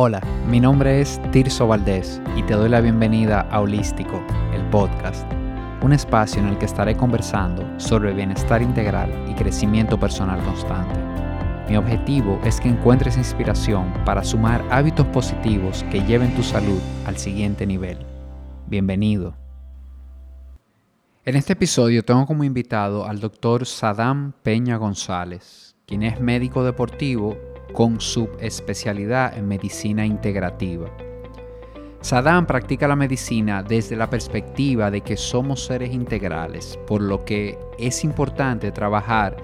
Hola, mi nombre es Tirso Valdés y te doy la bienvenida a Holístico, el podcast, un espacio en el que estaré conversando sobre bienestar integral y crecimiento personal constante. Mi objetivo es que encuentres inspiración para sumar hábitos positivos que lleven tu salud al siguiente nivel. Bienvenido. En este episodio tengo como invitado al doctor Sadam Peña González, quien es médico deportivo con subespecialidad en medicina integrativa. Sadam practica la medicina desde la perspectiva de que somos seres integrales, por lo que es importante trabajar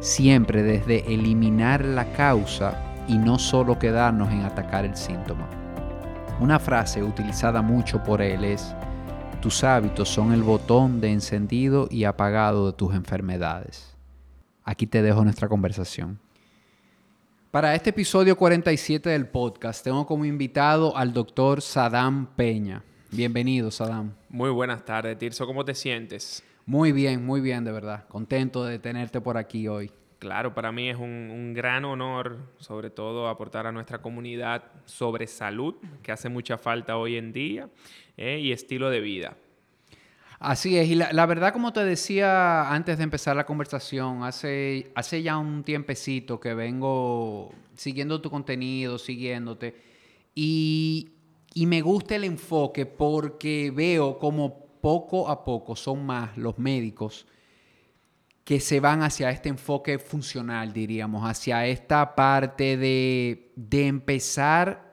siempre desde eliminar la causa y no solo quedarnos en atacar el síntoma. Una frase utilizada mucho por él es, tus hábitos son el botón de encendido y apagado de tus enfermedades. Aquí te dejo nuestra conversación. Para este episodio 47 del podcast tengo como invitado al doctor Sadam Peña. Bienvenido, Sadam. Muy buenas tardes, Tirso. ¿Cómo te sientes? Muy bien, muy bien, de verdad. Contento de tenerte por aquí hoy. Claro, para mí es un, un, gran honor, sobre todo, aportar a nuestra comunidad sobre salud, que hace mucha falta hoy en día, eh, y estilo de vida. Así es, y la, verdad, como te decía antes de empezar la conversación, hace, hace ya un tiempecito que vengo siguiendo tu contenido, siguiéndote, y, y me gusta el enfoque porque veo como poco a poco son más los médicos que se van hacia este enfoque funcional, diríamos, hacia esta parte de, de empezar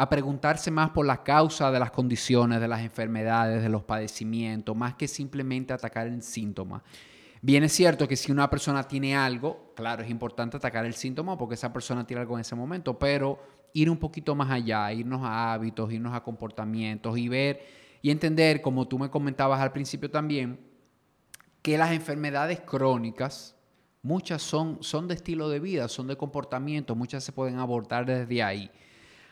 a preguntarse más por la causa de las condiciones, de las enfermedades, de los padecimientos, más que simplemente atacar el síntoma. Bien es cierto que si una persona tiene algo, claro, es importante atacar el síntoma porque esa persona tiene algo en ese momento, pero ir un poquito más allá, irnos a hábitos, irnos a comportamientos y ver y entender, como tú me comentabas al principio también, que las enfermedades crónicas, muchas son, son de estilo de vida, son de comportamiento, muchas se pueden abordar desde ahí.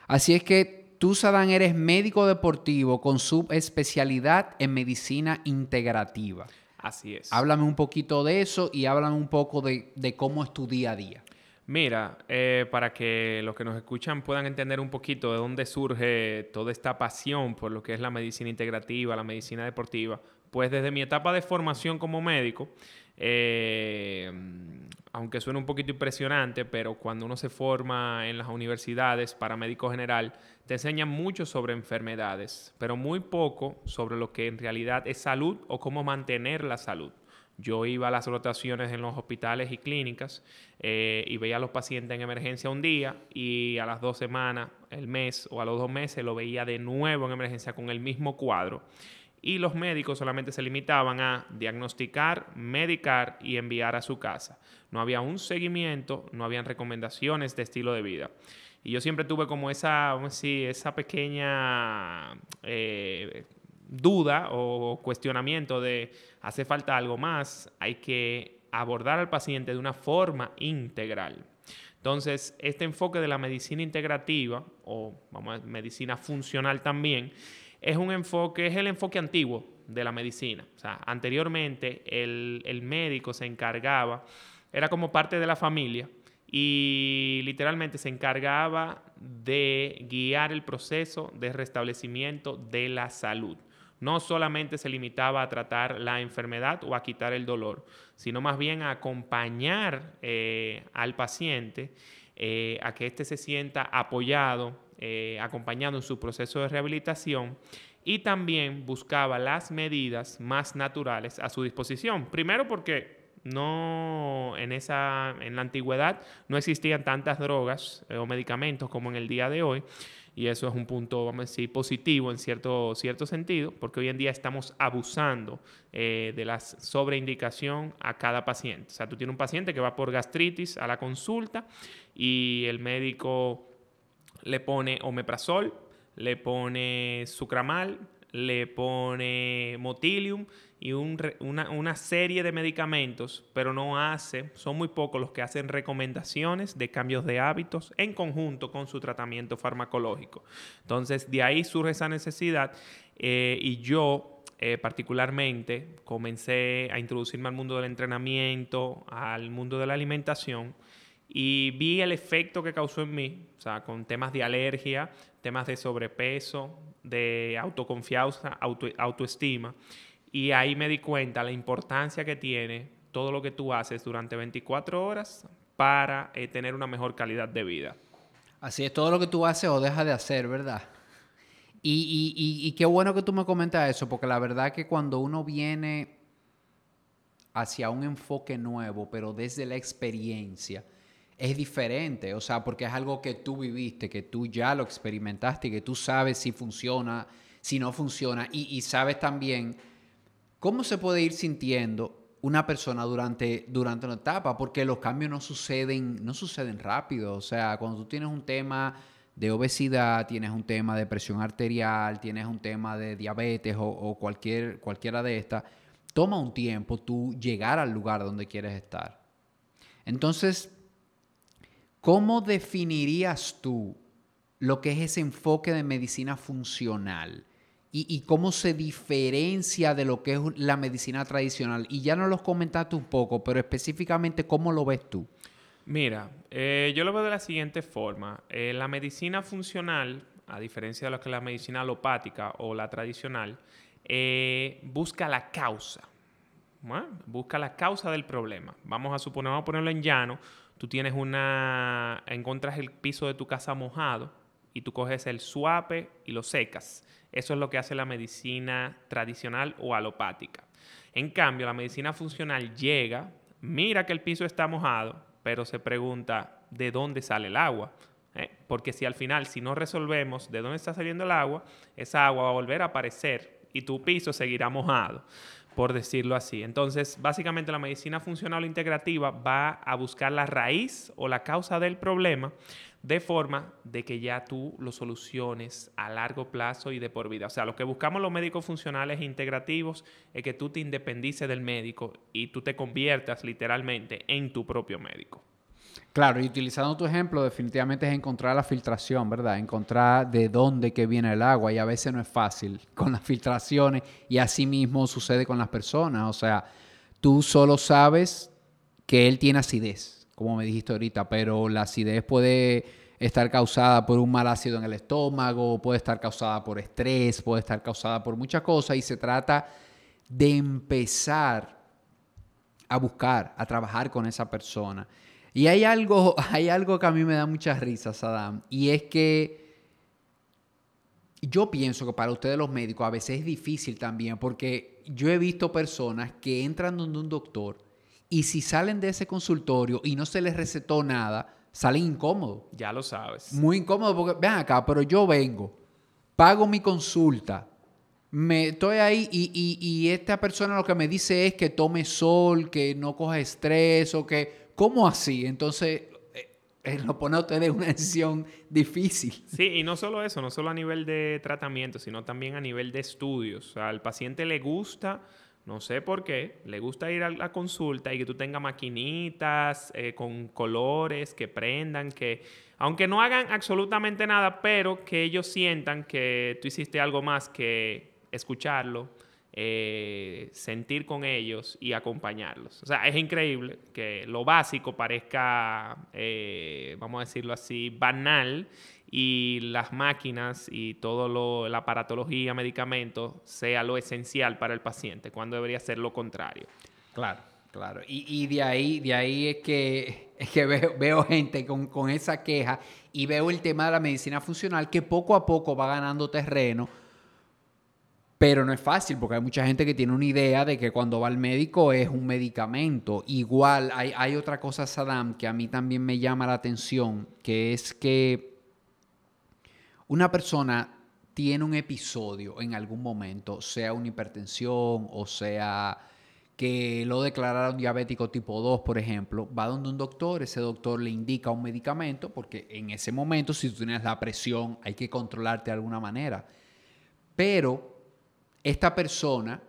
Así es que tú, Sadán, eres médico deportivo con subespecialidad en medicina integrativa. Así es. Háblame un poquito de eso y háblame un poco de, cómo es tu día a día. Mira, eh, para que los que nos escuchan puedan entender un poquito de dónde surge toda esta pasión por lo que es la medicina integrativa, la medicina deportiva, pues desde mi etapa de formación como médico, eh, aunque suene un poquito impresionante, pero cuando uno se forma en las universidades para médico general, te enseñan mucho sobre enfermedades, pero muy poco sobre lo que en realidad es salud o cómo mantener la salud. Yo iba a las rotaciones en los hospitales y clínicas eh, y veía a los pacientes en emergencia un día y a las dos semanas, el mes o a los dos meses lo veía de nuevo en emergencia con el mismo cuadro y los médicos solamente se limitaban a diagnosticar, medicar y enviar a su casa. No había un seguimiento, no habían recomendaciones de estilo de vida. Y yo siempre tuve como esa, esa pequeña eh, duda o cuestionamiento de hace falta algo más, hay que abordar al paciente de una forma integral. Entonces, este enfoque de la medicina integrativa o vamos medicina funcional también es un enfoque, es el enfoque antiguo de la medicina. O sea, anteriormente el, médico se encargaba, era como parte de la familia y literalmente se encargaba de guiar el proceso de restablecimiento de la salud. No solamente se limitaba a tratar la enfermedad o a quitar el dolor, sino más bien a acompañar eh, al paciente eh, a que éste se sienta apoyado, eh, en su proceso de rehabilitación y también buscaba las medidas más naturales a su disposición. Primero porque no en esa en la antigüedad no existían tantas drogas eh, o medicamentos como en el día de hoy y eso es un punto vamos a decir positivo en cierto cierto sentido porque hoy en día estamos abusando eh, de la sobreindicación a cada paciente o sea tú tienes un paciente que va por gastritis a la consulta y el médico le pone omeprazol, le pone sucramal, le pone motilium y una, serie de medicamentos, pero no hace, son muy pocos los que hacen recomendaciones de cambios de hábitos en conjunto con su tratamiento farmacológico. Entonces, de ahí surge esa necesidad eh, y yo eh, particularmente comencé a introducirme al mundo del entrenamiento, al mundo de la alimentación y vi el efecto que causó en mí, o sea, con temas de alergia, temas de sobrepeso, de autoconfianza, autoestima. Y ahí me di cuenta la importancia que tiene todo lo que tú haces durante 24 horas para eh, tener una mejor calidad de vida. Así es, todo lo que tú haces o dejas de hacer, ¿verdad? Y, y, y, qué bueno que tú me comentas eso, porque la verdad que cuando uno viene hacia un enfoque nuevo, pero desde la experiencia, es diferente, o sea, porque es algo que tú viviste, que tú ya lo experimentaste que tú sabes si funciona, si no funciona, y, sabes también cómo se puede ir sintiendo una persona durante, durante una etapa, porque los cambios no suceden, no suceden rápido, o sea, cuando tú tienes un tema de obesidad, tienes un tema de presión arterial, tienes un tema de diabetes o, o cualquier, cualquiera de estas, toma un tiempo tú llegar al lugar donde quieres estar. Entonces, ¿Cómo definirías tú lo que es ese enfoque de medicina funcional? Y, cómo se diferencia de lo que es la medicina tradicional. Y ya nos lo comentaste un poco, pero específicamente, ¿cómo lo ves tú? Mira, eh, yo lo veo de la siguiente forma. Eh, la medicina funcional, a diferencia de lo que es la medicina alopática o la tradicional, eh, busca la causa. Busca la causa del problema. Vamos a suponer, vamos a ponerlo en llano tú tienes una, encuentras el piso de tu casa mojado y tú coges el suape y lo secas. Eso es lo que hace la medicina tradicional o alopática. En cambio, la medicina funcional llega, mira que el piso está mojado, pero se pregunta de dónde sale el agua. ¿Eh? Porque si al final, si no resolvemos de dónde está saliendo el agua, esa agua va a volver a aparecer y tu piso seguirá mojado por decirlo así. Entonces, básicamente la medicina funcional o integrativa va a buscar la raíz o la causa del problema de forma de que ya tú lo soluciones a largo plazo y de por vida. O sea, lo que buscamos los médicos funcionales e integrativos es que tú te independices del médico y tú te conviertas literalmente en tu propio médico. Claro, y utilizando tu ejemplo, definitivamente es encontrar la filtración, ¿verdad? Encontrar de dónde que viene el agua y a veces no es fácil con las filtraciones y así mismo sucede con las personas. O sea, tú solo sabes que él tiene acidez, como me dijiste ahorita, pero la acidez puede estar causada por un mal ácido en el estómago, puede estar causada por estrés, puede estar causada por muchas cosas y se trata de empezar a buscar, a trabajar con esa persona. Y hay algo, hay algo que a mí me da mucha risa, Saddam, y es que yo pienso que para ustedes los médicos a veces es difícil también, porque yo he visto personas que entran donde un doctor y si salen de ese consultorio y no se les recetó nada, salen incómodos. Ya lo sabes. Muy incómodos porque, ven acá, pero yo vengo, pago mi consulta, me estoy ahí y, y, esta persona lo que me dice es que tome sol, que no coja estrés o que ¿Cómo así? Entonces, eh, eh, lo pone a usted en una decisión difícil. Sí, y no solo eso, no solo a nivel de tratamiento, sino también a nivel de estudios. O sea, al paciente le gusta, no sé por qué, le gusta ir a la consulta y que tú tengas maquinitas eh, con colores que prendan, que aunque no hagan absolutamente nada, pero que ellos sientan que tú hiciste algo más que escucharlo, eh, sentir con ellos y acompañarlos. O sea, es increíble que lo básico parezca, eh, vamos a decirlo así, banal y las máquinas y todo lo, la aparatología, medicamentos, sea lo esencial para el paciente, cuando debería ser lo contrario. Claro, claro. Y, de ahí, de ahí es que, que veo, gente con, con esa queja y veo el tema de la medicina funcional que poco a poco va ganando terreno pero no es fácil porque hay mucha gente que tiene una idea de que cuando va al médico es un medicamento. Igual hay, hay otra cosa, Saddam, que a mí también me llama la atención, que es que una persona tiene un episodio en algún momento, sea una hipertensión o sea que lo declararon diabético tipo 2, por ejemplo, va donde un doctor, ese doctor le indica un medicamento, porque en ese momento, si tú tienes la presión, hay que controlarte de alguna manera. Pero esta persona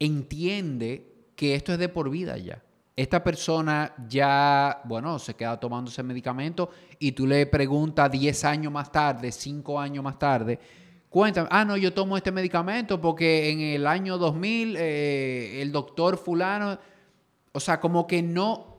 entiende que esto es de por vida ya. Esta persona ya, bueno, se queda tomando ese medicamento y tú le preguntas 10 años más tarde, 5 años más tarde, cuéntame, ah, no, yo tomo este medicamento porque en el año 2000 eh, el doctor fulano, o sea, como que no,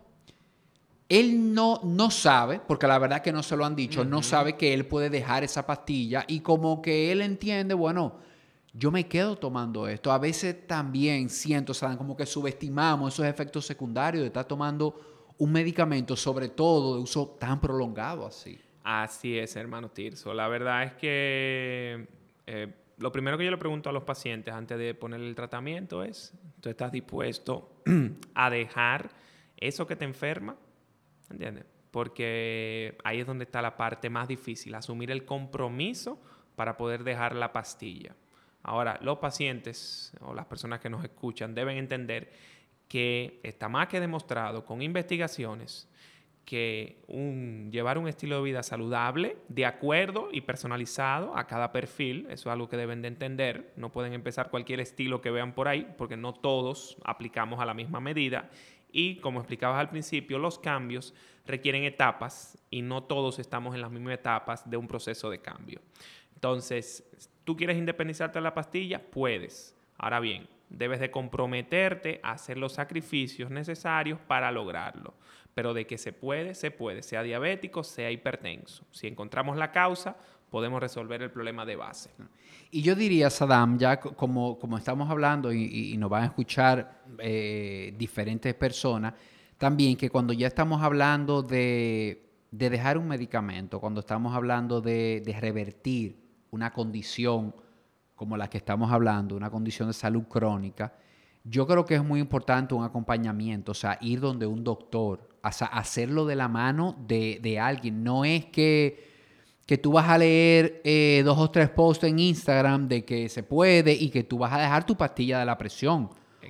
él no, no sabe, porque la verdad que no se lo han dicho, no sabe que él puede dejar esa pastilla y como que él entiende, bueno, yo me quedo tomando esto. A veces también siento. Como que subestimamos esos efectos secundarios de estar tomando un medicamento, sobre todo de uso tan prolongado así. Así es, hermano Tirso. La verdad es que eh, lo primero que yo le pregunto a los pacientes antes de poner el tratamiento es, ¿tú estás dispuesto a dejar eso que te enferma? ¿Entiendes? Porque ahí es donde está la parte más difícil, asumir el compromiso para poder dejar la pastilla. Ahora, los pacientes o las personas que nos escuchan deben entender que está más que demostrado con investigaciones que un, llevar un estilo de vida saludable, de acuerdo y personalizado a cada perfil, eso es algo que deben de entender, no pueden empezar cualquier estilo que vean por ahí, porque no todos aplicamos a la misma medida. Y como explicabas al principio, los cambios requieren etapas y no todos estamos en las mismas etapas de un proceso de cambio. Entonces, ¿tú quieres independizarte de la pastilla? Puedes. Ahora bien, debes de comprometerte a hacer los sacrificios necesarios para lograrlo. Pero de que se puede, se puede, sea diabético, sea hipertenso. Si encontramos la causa, podemos resolver el problema de base. Y yo diría, Saddam, ya como, como estamos hablando y, nos van a escuchar eh, diferentes personas, también que cuando ya estamos hablando de, dejar un medicamento, cuando estamos hablando de, de revertir una condición como la que estamos hablando, una condición de salud crónica, yo creo que es muy importante un acompañamiento, o sea, ir donde un doctor, o sea, hacerlo de la mano de, alguien. No es que, que, tú vas a leer eh, dos o tres posts en Instagram de que se puede y que tú vas a dejar tu pastilla de la presión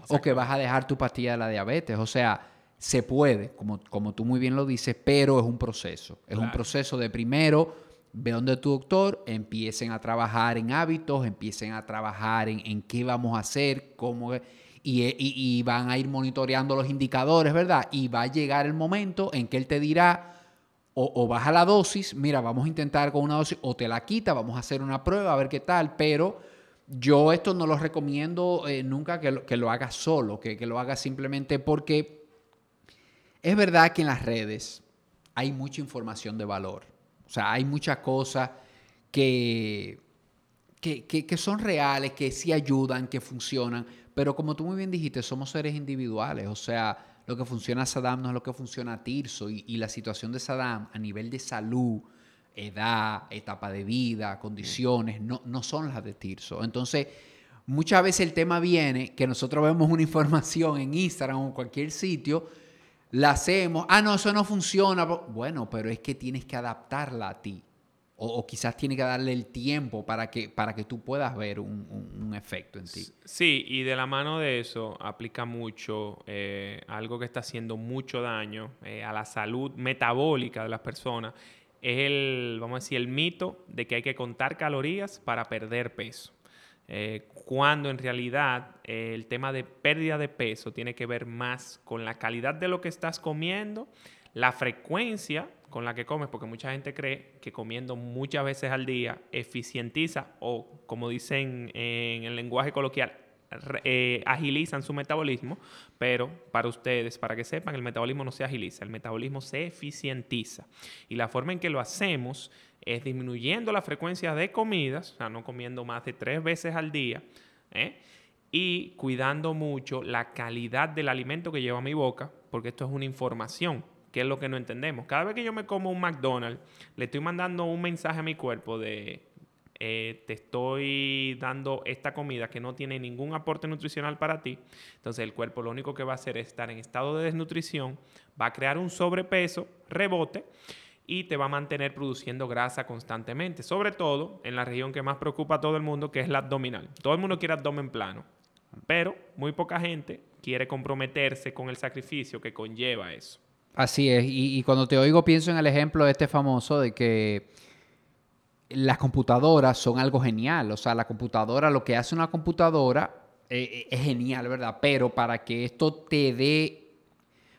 o que vas a dejar tu pastilla de la diabetes. O sea, se puede, como, como tú muy bien lo dices, pero es un proceso. Es un proceso de primero ve donde tu doctor, empiecen a trabajar en hábitos, empiecen a trabajar en, en qué vamos a hacer, cómo y, van a ir monitoreando los indicadores, ¿verdad? Y va a llegar el momento en que él te dirá, o, baja la dosis, mira, vamos a intentar con una dosis, o te la quita, vamos a hacer una prueba, a ver qué tal, pero yo esto no lo recomiendo eh, nunca que lo, que lo hagas solo, que, que lo hagas simplemente porque es verdad que en las redes hay mucha información de valor, o sea, hay muchas cosas que, que, que, son reales, que sí ayudan, que funcionan, pero como tú muy bien dijiste, somos seres individuales, o sea, lo que funciona a Saddam no es lo que funciona a Tirso y, la situación de Saddam a nivel de salud, edad, etapa de vida, condiciones, no, no son las de Tirso. Entonces, muchas veces el tema viene que nosotros vemos una información en Instagram o en cualquier sitio, la hacemos, ah, no, eso no funciona. Bueno, pero es que tienes que adaptarla a ti o, quizás tiene que darle el tiempo para que, para que tú puedas ver un, efecto en ti. Sí, y de la mano de eso aplica mucho eh, algo que está haciendo mucho daño eh, a la salud metabólica de las personas. Es el, vamos a decir, el mito de que hay que contar calorías para perder peso. Eh, cuando en realidad el tema de pérdida de peso tiene que ver más con la calidad de lo que estás comiendo, la frecuencia con la que comes, porque mucha gente cree que comiendo muchas veces al día eficientiza o, como dicen en el lenguaje coloquial, eh, agilizan su metabolismo, pero para ustedes, para que sepan, el metabolismo no se agiliza, el metabolismo se eficientiza. Y la forma en que lo hacemos es disminuyendo la frecuencia de comidas, o sea, no comiendo más de tres veces al día, ¿eh? y cuidando mucho la calidad del alimento que lleva a mi boca, porque esto es una información. ¿Qué es lo que no entendemos? Cada vez que yo me como un McDonald's, le estoy mandando un mensaje a mi cuerpo de eh, te estoy dando esta comida que no tiene ningún aporte nutricional para ti. Entonces el cuerpo lo único que va a hacer es estar en estado de desnutrición, va a crear un sobrepeso, rebote y te va a mantener produciendo grasa constantemente, sobre todo en la región que más preocupa a todo el mundo, que es la abdominal. Todo el mundo quiere abdomen plano, pero muy poca gente quiere comprometerse con el sacrificio que conlleva eso. Así es, y, cuando te oigo pienso en el ejemplo de este famoso de que las computadoras son algo genial, o sea, la computadora, lo que hace una computadora eh, eh, es genial, ¿verdad? Pero para que esto te dé,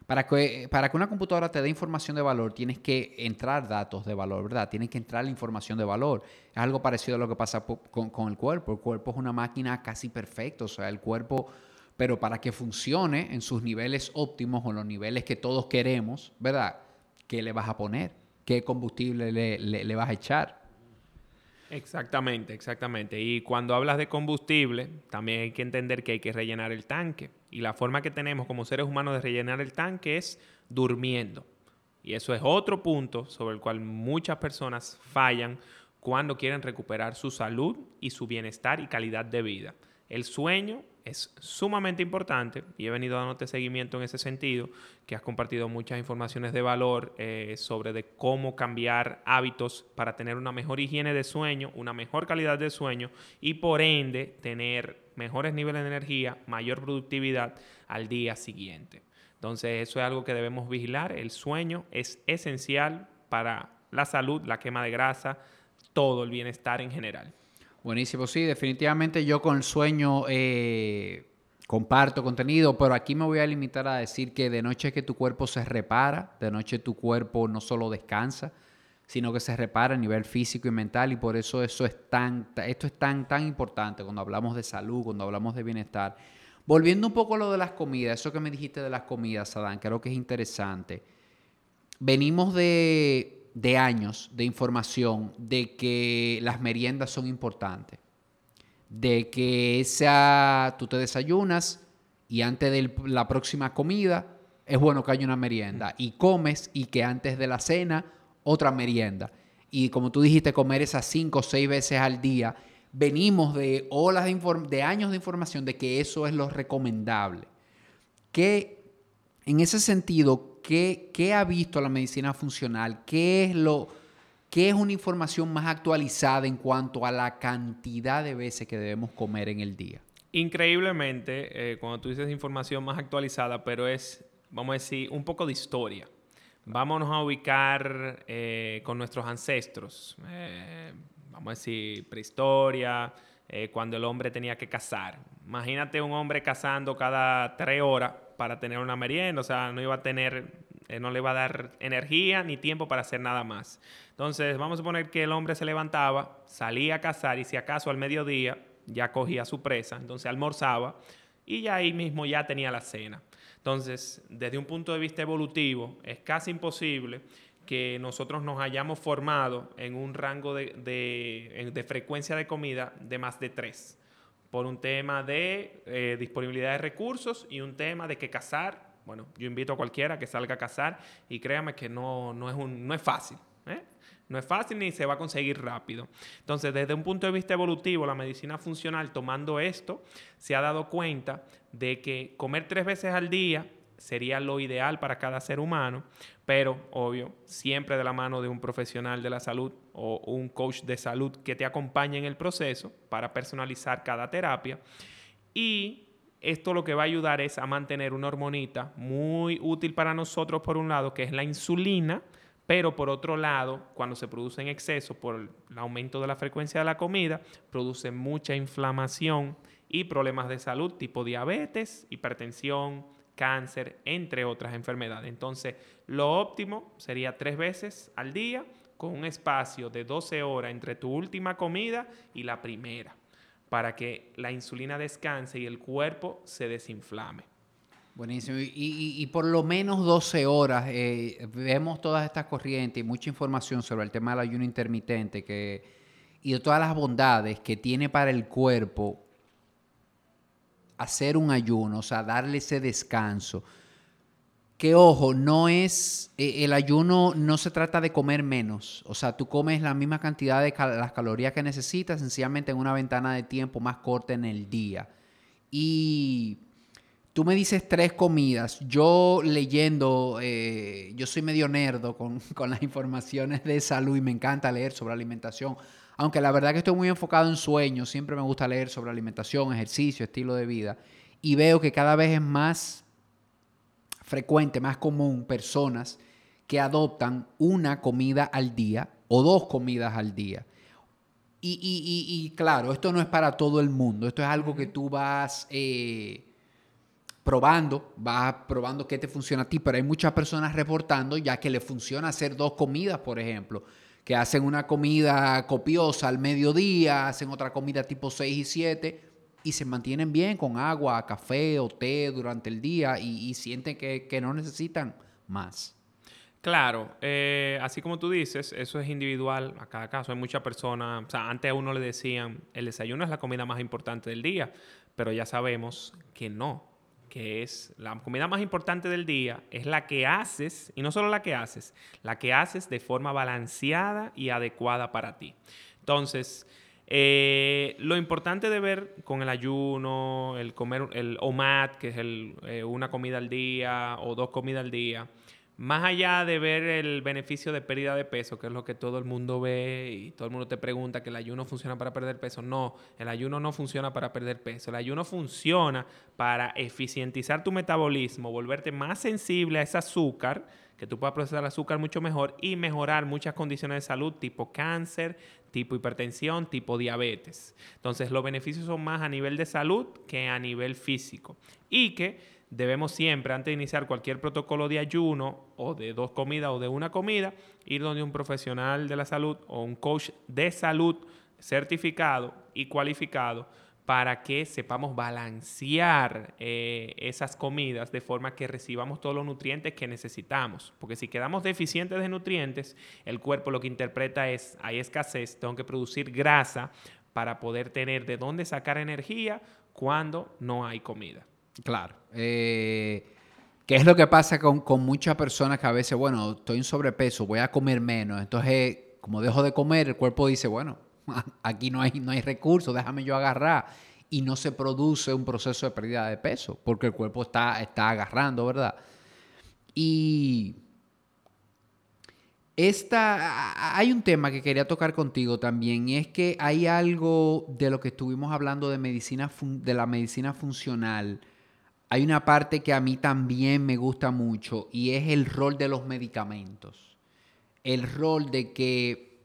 para que, para que una computadora te dé información de valor, tienes que entrar datos de valor, ¿verdad? Tienes que entrar la información de valor. Es algo parecido a lo que pasa con, con el cuerpo. El cuerpo es una máquina casi perfecta, o sea, el cuerpo pero para que funcione en sus niveles óptimos o los niveles que todos queremos, ¿verdad? qué le vas a poner, qué combustible le, vas a echar. Exactamente, exactamente. Y cuando hablas de combustible, también hay que entender que hay que rellenar el tanque. Y la forma que tenemos como seres humanos de rellenar el tanque es durmiendo. Y eso es otro punto sobre el cual muchas personas fallan cuando quieren recuperar su salud y su bienestar y calidad de vida. El sueño es sumamente importante y he venido dándote seguimiento en ese sentido, que has compartido muchas informaciones de valor eh, sobre de cómo cambiar hábitos para tener una mejor higiene de sueño, una mejor calidad de sueño y por ende tener mejores niveles de energía, mayor productividad al día siguiente. Entonces eso es algo que debemos vigilar. El sueño es esencial para la salud, la quema de grasa, todo el bienestar en general. Buenísimo, sí, definitivamente yo con el sueño eh, comparto contenido, pero aquí me voy a limitar a decir que de noche que tu cuerpo se repara, de noche tu cuerpo no solo descansa, sino que se repara a nivel físico y mental y por eso eso es tan, esto es tan, tan importante cuando hablamos de salud, cuando hablamos de bienestar. Volviendo un poco a lo de las comidas, eso que me dijiste de las comidas, Adán, creo que es interesante. Venimos de de años de información de que las meriendas son importantes, de que esa, tú te desayunas y antes de la próxima comida es bueno que haya una merienda y comes y que antes de la cena otra merienda. Y como tú dijiste, comer esas cinco o seis veces al día, venimos de olas de, de años de información de que eso es lo recomendable. Que en ese sentido, ¿qué, ha visto la medicina funcional? ¿Qué es, lo, ¿Qué es una información más actualizada en cuanto a la cantidad de veces que debemos comer en el día? Increíblemente, eh, cuando tú dices información más actualizada, pero es, vamos a decir, un poco de historia. Vámonos a ubicar eh, con nuestros ancestros. Eh, vamos a decir, prehistoria, cuando el hombre tenía que cazar. Imagínate un hombre cazando cada tres horas para tener una merienda, o sea, no iba a tener, eh, no le iba a dar energía ni tiempo para hacer nada más. Entonces, vamos a suponer que el hombre se levantaba, salía a cazar y si acaso al mediodía ya cogía su presa, entonces almorzaba y ya ahí mismo ya tenía la cena. Entonces, desde un punto de vista evolutivo, es casi imposible que nosotros nos hayamos formado en un rango de, de, de frecuencia de comida de más de tres por un tema de eh, disponibilidad de recursos y un tema de que cazar, bueno, yo invito a cualquiera que salga a cazar y créame que no, no, es, un, no es fácil. ¿eh? No es fácil ni se va a conseguir rápido. Entonces, desde un punto de vista evolutivo, la medicina funcional, tomando esto, se ha dado cuenta de que comer tres veces al día sería lo ideal para cada ser humano, pero obvio, siempre de la mano de un profesional de la salud o un coach de salud que te acompañe en el proceso para personalizar cada terapia. Y esto lo que va a ayudar es a mantener una hormonita muy útil para nosotros, por un lado, que es la insulina, pero por otro lado, cuando se produce en exceso por el aumento de la frecuencia de la comida, produce mucha inflamación y problemas de salud tipo diabetes, hipertensión, cáncer, entre otras enfermedades. Entonces, lo óptimo sería tres veces al día con un espacio de 12 horas entre tu última comida y la primera, para que la insulina descanse y el cuerpo se desinflame. Buenísimo. Y, por lo menos 12 horas eh, vemos todas estas corrientes y mucha información sobre el tema del ayuno intermitente que, y de todas las bondades que tiene para el cuerpo hacer un ayuno, o sea, darle ese descanso. Que ojo, no es, eh, el ayuno no se trata de comer menos, o sea, tú comes la misma cantidad de las calorías que necesitas, sencillamente en una ventana de tiempo más corta en el día. Y tú me dices tres comidas, yo leyendo, eh, yo soy medio nerdo con, con las informaciones de salud y me encanta leer sobre alimentación aunque la verdad que estoy muy enfocado en sueños, siempre me gusta leer sobre alimentación, ejercicio, estilo de vida, y veo que cada vez es más frecuente, más común personas que adoptan una comida al día o dos comidas al día. Y, claro, esto no es para todo el mundo, esto es algo que tú vas eh, probando, vas probando qué te funciona a ti, pero hay muchas personas reportando ya que le funciona hacer dos comidas, por ejemplo que hacen una comida copiosa al mediodía, hacen otra comida tipo 6 y 7 y se mantienen bien con agua, café o té durante el día y, sienten que, no necesitan más. Claro, eh, así como tú dices, eso es individual a cada caso. Hay muchas personas, o sea, antes a uno le decían, el desayuno es la comida más importante del día, pero ya sabemos que no, que es la comida más importante del día, es la que haces, y no solo la que haces, la que haces de forma balanceada y adecuada para ti. Entonces, eh, lo importante de ver con el ayuno, el comer el OMAD, que es el, eh, una comida al día o dos comidas al día, más allá de ver el beneficio de pérdida de peso, que es lo que todo el mundo ve y todo el mundo te pregunta que el ayuno funciona para perder peso, no, el ayuno no funciona para perder peso, el ayuno funciona para eficientizar tu metabolismo, volverte más sensible a ese azúcar, que tú puedas procesar el azúcar mucho mejor y mejorar muchas condiciones de salud tipo cáncer, tipo hipertensión, tipo diabetes. Entonces los beneficios son más a nivel de salud que a nivel físico. Y que debemos siempre, antes de iniciar cualquier protocolo de ayuno o de dos comidas o de una comida, ir donde un profesional de la salud o un coach de salud certificado y cualificado para que sepamos balancear eh, esas comidas de forma que recibamos todos los nutrientes que necesitamos. Porque si quedamos deficientes de nutrientes, el cuerpo lo que interpreta es, hay escasez, tengo que producir grasa para poder tener de dónde sacar energía cuando no hay comida. Claro. Eh, ¿Qué es lo que pasa con, muchas personas que a veces, bueno, estoy en sobrepeso, voy a comer menos? Entonces, como dejo de comer, el cuerpo dice, bueno, aquí no hay, no hay recursos, déjame yo agarrar. Y no se produce un proceso de pérdida de peso, porque el cuerpo está, está agarrando, ¿verdad? Y esta, hay un tema que quería tocar contigo también, y es que hay algo de lo que estuvimos hablando de medicina, de la medicina funcional hay una parte que a mí también me gusta mucho y es el rol de los medicamentos. El rol de que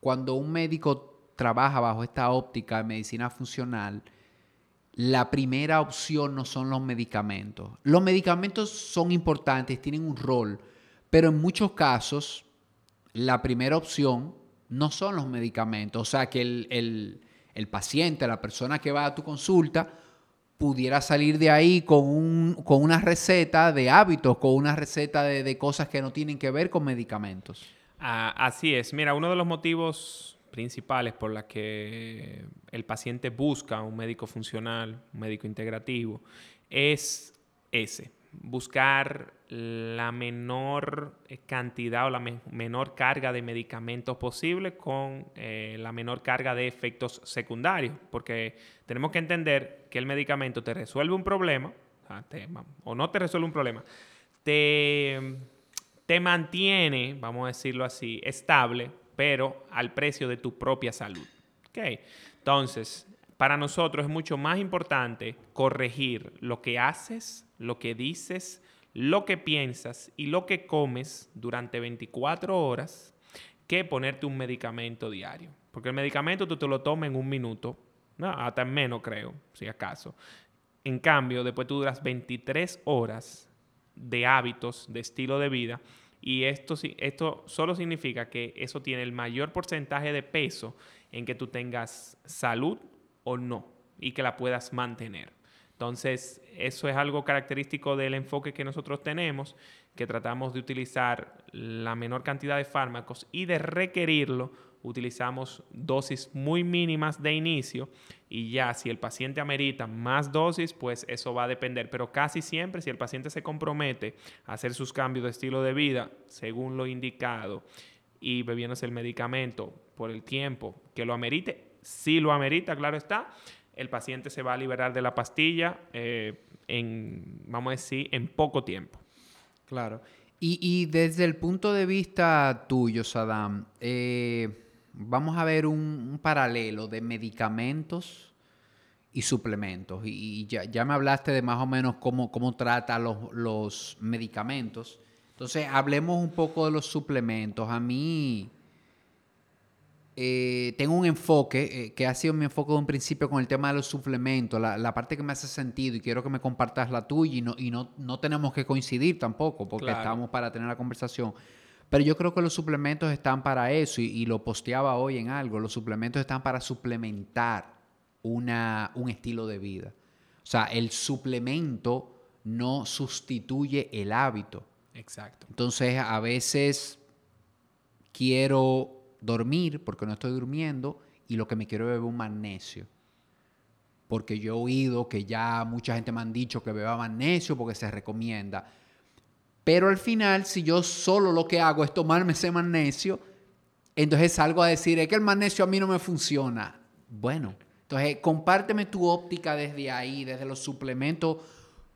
cuando un médico trabaja bajo esta óptica de medicina funcional, la primera opción no son los medicamentos. Los medicamentos son importantes, tienen un rol, pero en muchos casos la primera opción no son los medicamentos. O sea, que el, el paciente, la persona que va a tu consulta, pudiera salir de ahí con, un, con una receta de hábitos, con una receta de, cosas que no tienen que ver con medicamentos. Ah, así es. Mira, uno de los motivos principales por los que el paciente busca un médico funcional, un médico integrativo, es ese, buscar la menor eh, cantidad o la menor carga de medicamentos posible con eh, la menor carga de efectos secundarios, porque tenemos que entender que el medicamento te resuelve un problema, o no te resuelve un problema, te, te mantiene, vamos a decirlo así, estable, pero al precio de tu propia salud. ¿Okay? Entonces, para nosotros es mucho más importante corregir lo que haces, lo que dices, lo que piensas y lo que comes durante 24 horas que ponerte un medicamento diario. Porque el medicamento tú te lo tomas en un minuto, no, hasta en menos creo, si acaso. En cambio, después tú duras 23 horas de hábitos, de estilo de vida, y esto, esto solo significa que eso tiene el mayor porcentaje de peso en que tú tengas salud o no, y que la puedas mantener. Entonces, eso es algo característico del enfoque que nosotros tenemos, que tratamos de utilizar la menor cantidad de fármacos y de requerirlo, utilizamos dosis muy mínimas de inicio y ya si el paciente amerita más dosis, pues eso va a depender, pero casi siempre si el paciente se compromete a hacer sus cambios de estilo de vida según lo indicado y bebiéndose el medicamento por el tiempo que lo amerite, si lo amerita, claro está, el paciente se va a liberar de la pastilla eh, en, vamos a decir, en poco tiempo. Claro. Y, desde el punto de vista tuyo, Saddam, eh, vamos a ver un, paralelo de medicamentos y suplementos. Y, ya, me hablaste de más o menos cómo, cómo trata los, los medicamentos. Entonces, hablemos un poco de los suplementos. A mí eh, tengo un enfoque eh, que ha sido mi enfoque de un principio con el tema de los suplementos, la, parte que me hace sentido y quiero que me compartas la tuya y no, y no, no tenemos que coincidir tampoco porque estamos para tener la conversación. Pero yo creo que los suplementos están para eso y, lo posteaba hoy en algo, los suplementos están para suplementar una, un estilo de vida. O sea, el suplemento no sustituye el hábito. Exacto. Entonces, a veces quiero dormir porque no estoy durmiendo y lo que me quiero beber un magnesio. Porque yo he oído que ya mucha gente me han dicho que beba magnesio porque se recomienda. Pero al final, si yo solo lo que hago es tomarme ese magnesio, entonces salgo a decir, es que el magnesio a mí no me funciona. Bueno, entonces compárteme tu óptica desde ahí, desde los suplementos.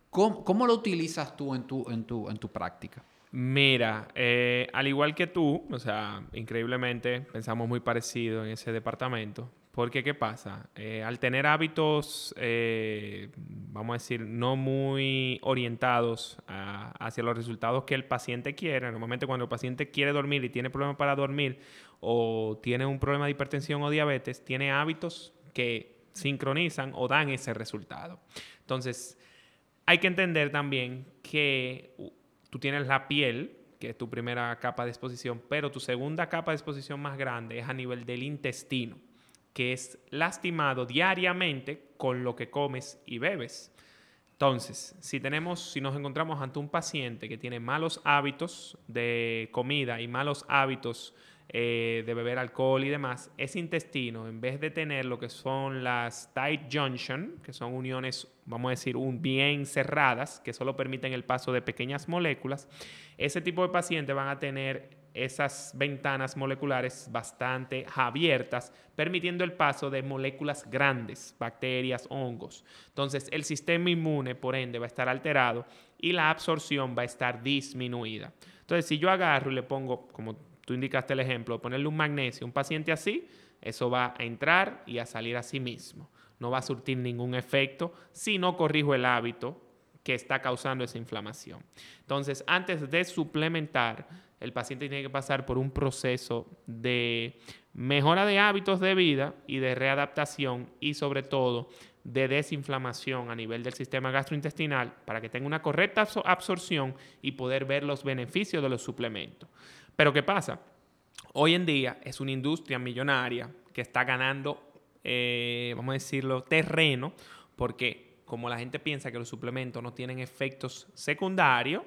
¿Cómo, lo utilizas tú en tu, en tu, en tu práctica? Mira, eh, al igual que tú, o sea, increíblemente pensamos muy parecido en ese departamento. Porque, ¿qué pasa? Eh, al tener hábitos, eh, vamos a decir, no muy orientados hacia los resultados que el paciente quiere, normalmente cuando el paciente quiere dormir y tiene problemas para dormir o tiene un problema de hipertensión o diabetes, tiene hábitos que sincronizan o dan ese resultado. Entonces, hay que entender también que tú tienes la piel, que es tu primera capa de exposición, pero tu segunda capa de exposición más grande es a nivel del intestino, que es lastimado diariamente con lo que comes y bebes. Entonces, si tenemos, si nos encontramos ante un paciente que tiene malos hábitos de comida y malos hábitos eh, de beber alcohol y demás, ese intestino, en vez de tener lo que son las tight junction, que son uniones, vamos a decir, un bien cerradas, que solo permiten el paso de pequeñas moléculas, ese tipo de pacientes van a tener esas ventanas moleculares bastante abiertas, permitiendo el paso de moléculas grandes, bacterias, hongos. Entonces, el sistema inmune, por ende, va a estar alterado y la absorción va a estar disminuida. Entonces, si yo agarro y le pongo, como tú indicaste el ejemplo, ponerle un magnesio a un paciente así, eso va a entrar y a salir a sí mismo. No va a surtir ningún efecto si no corrijo el hábito que está causando esa inflamación. Entonces, antes de suplementar, el paciente tiene que pasar por un proceso de mejora de hábitos de vida y de readaptación y sobre todo de desinflamación a nivel del sistema gastrointestinal para que tenga una correcta absorción y poder ver los beneficios de los suplementos. Pero ¿qué pasa? Hoy en día es una industria millonaria que está ganando, eh, vamos a decirlo, terreno, porque como la gente piensa que los suplementos no tienen efectos secundarios,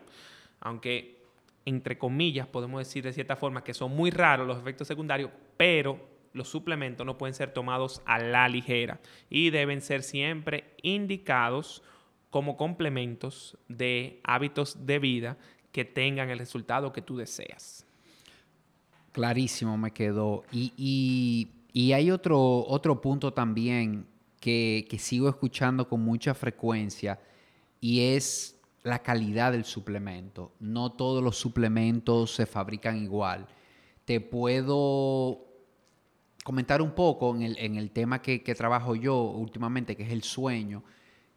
aunque entre comillas podemos decir de cierta forma que son muy raros los efectos secundarios, pero los suplementos no pueden ser tomados a la ligera y deben ser siempre indicados como complementos de hábitos de vida que tengan el resultado que tú deseas. Clarísimo me quedó. Y, hay otro, otro punto también que, sigo escuchando con mucha frecuencia y es la calidad del suplemento. No todos los suplementos se fabrican igual. Te puedo comentar un poco en el, tema que, trabajo yo últimamente, que es el sueño,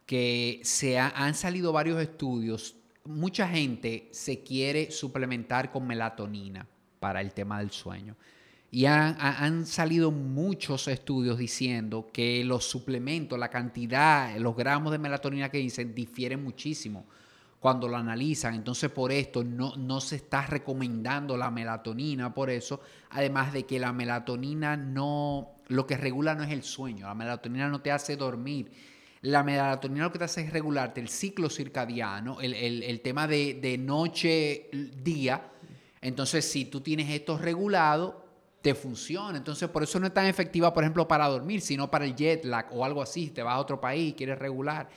que se han salido varios estudios. Mucha gente se quiere suplementar con melatonina para el tema del sueño. Y han, salido muchos estudios diciendo que los suplementos, la cantidad, los gramos de melatonina que dicen difieren muchísimo cuando lo analizan. Entonces por esto no, no se está recomendando la melatonina, por eso, además de que la melatonina no, lo que regula no es el sueño, la melatonina no te hace dormir. La melatonina lo que te hace es regularte el ciclo circadiano, el, tema de, de noche-día, entonces, si tú tienes esto regulado, te funciona. Entonces, por eso no es tan efectiva, por ejemplo, para dormir, sino para el jet lag o algo así. Te vas a otro país, quieres regular.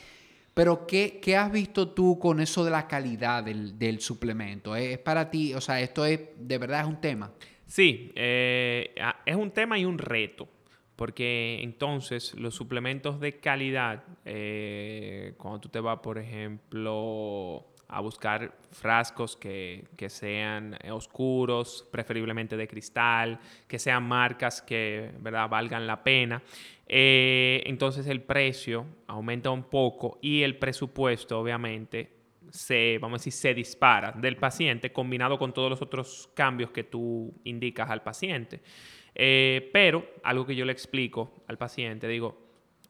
Pero, ¿qué, has visto tú con eso de la calidad del, suplemento? ¿Es para ti, o sea, esto es, de verdad es un tema? Sí, eh, es un tema y un reto. Porque entonces los suplementos de calidad, eh, cuando tú te vas, por ejemplo, a buscar frascos que, sean eh, oscuros, preferiblemente de cristal, que sean marcas que ¿verdad? valgan la pena. Eh, entonces el precio aumenta un poco y el presupuesto obviamente se, vamos a decir, se dispara del paciente combinado con todos los otros cambios que tú indicas al paciente. Eh, pero algo que yo le explico al paciente, digo,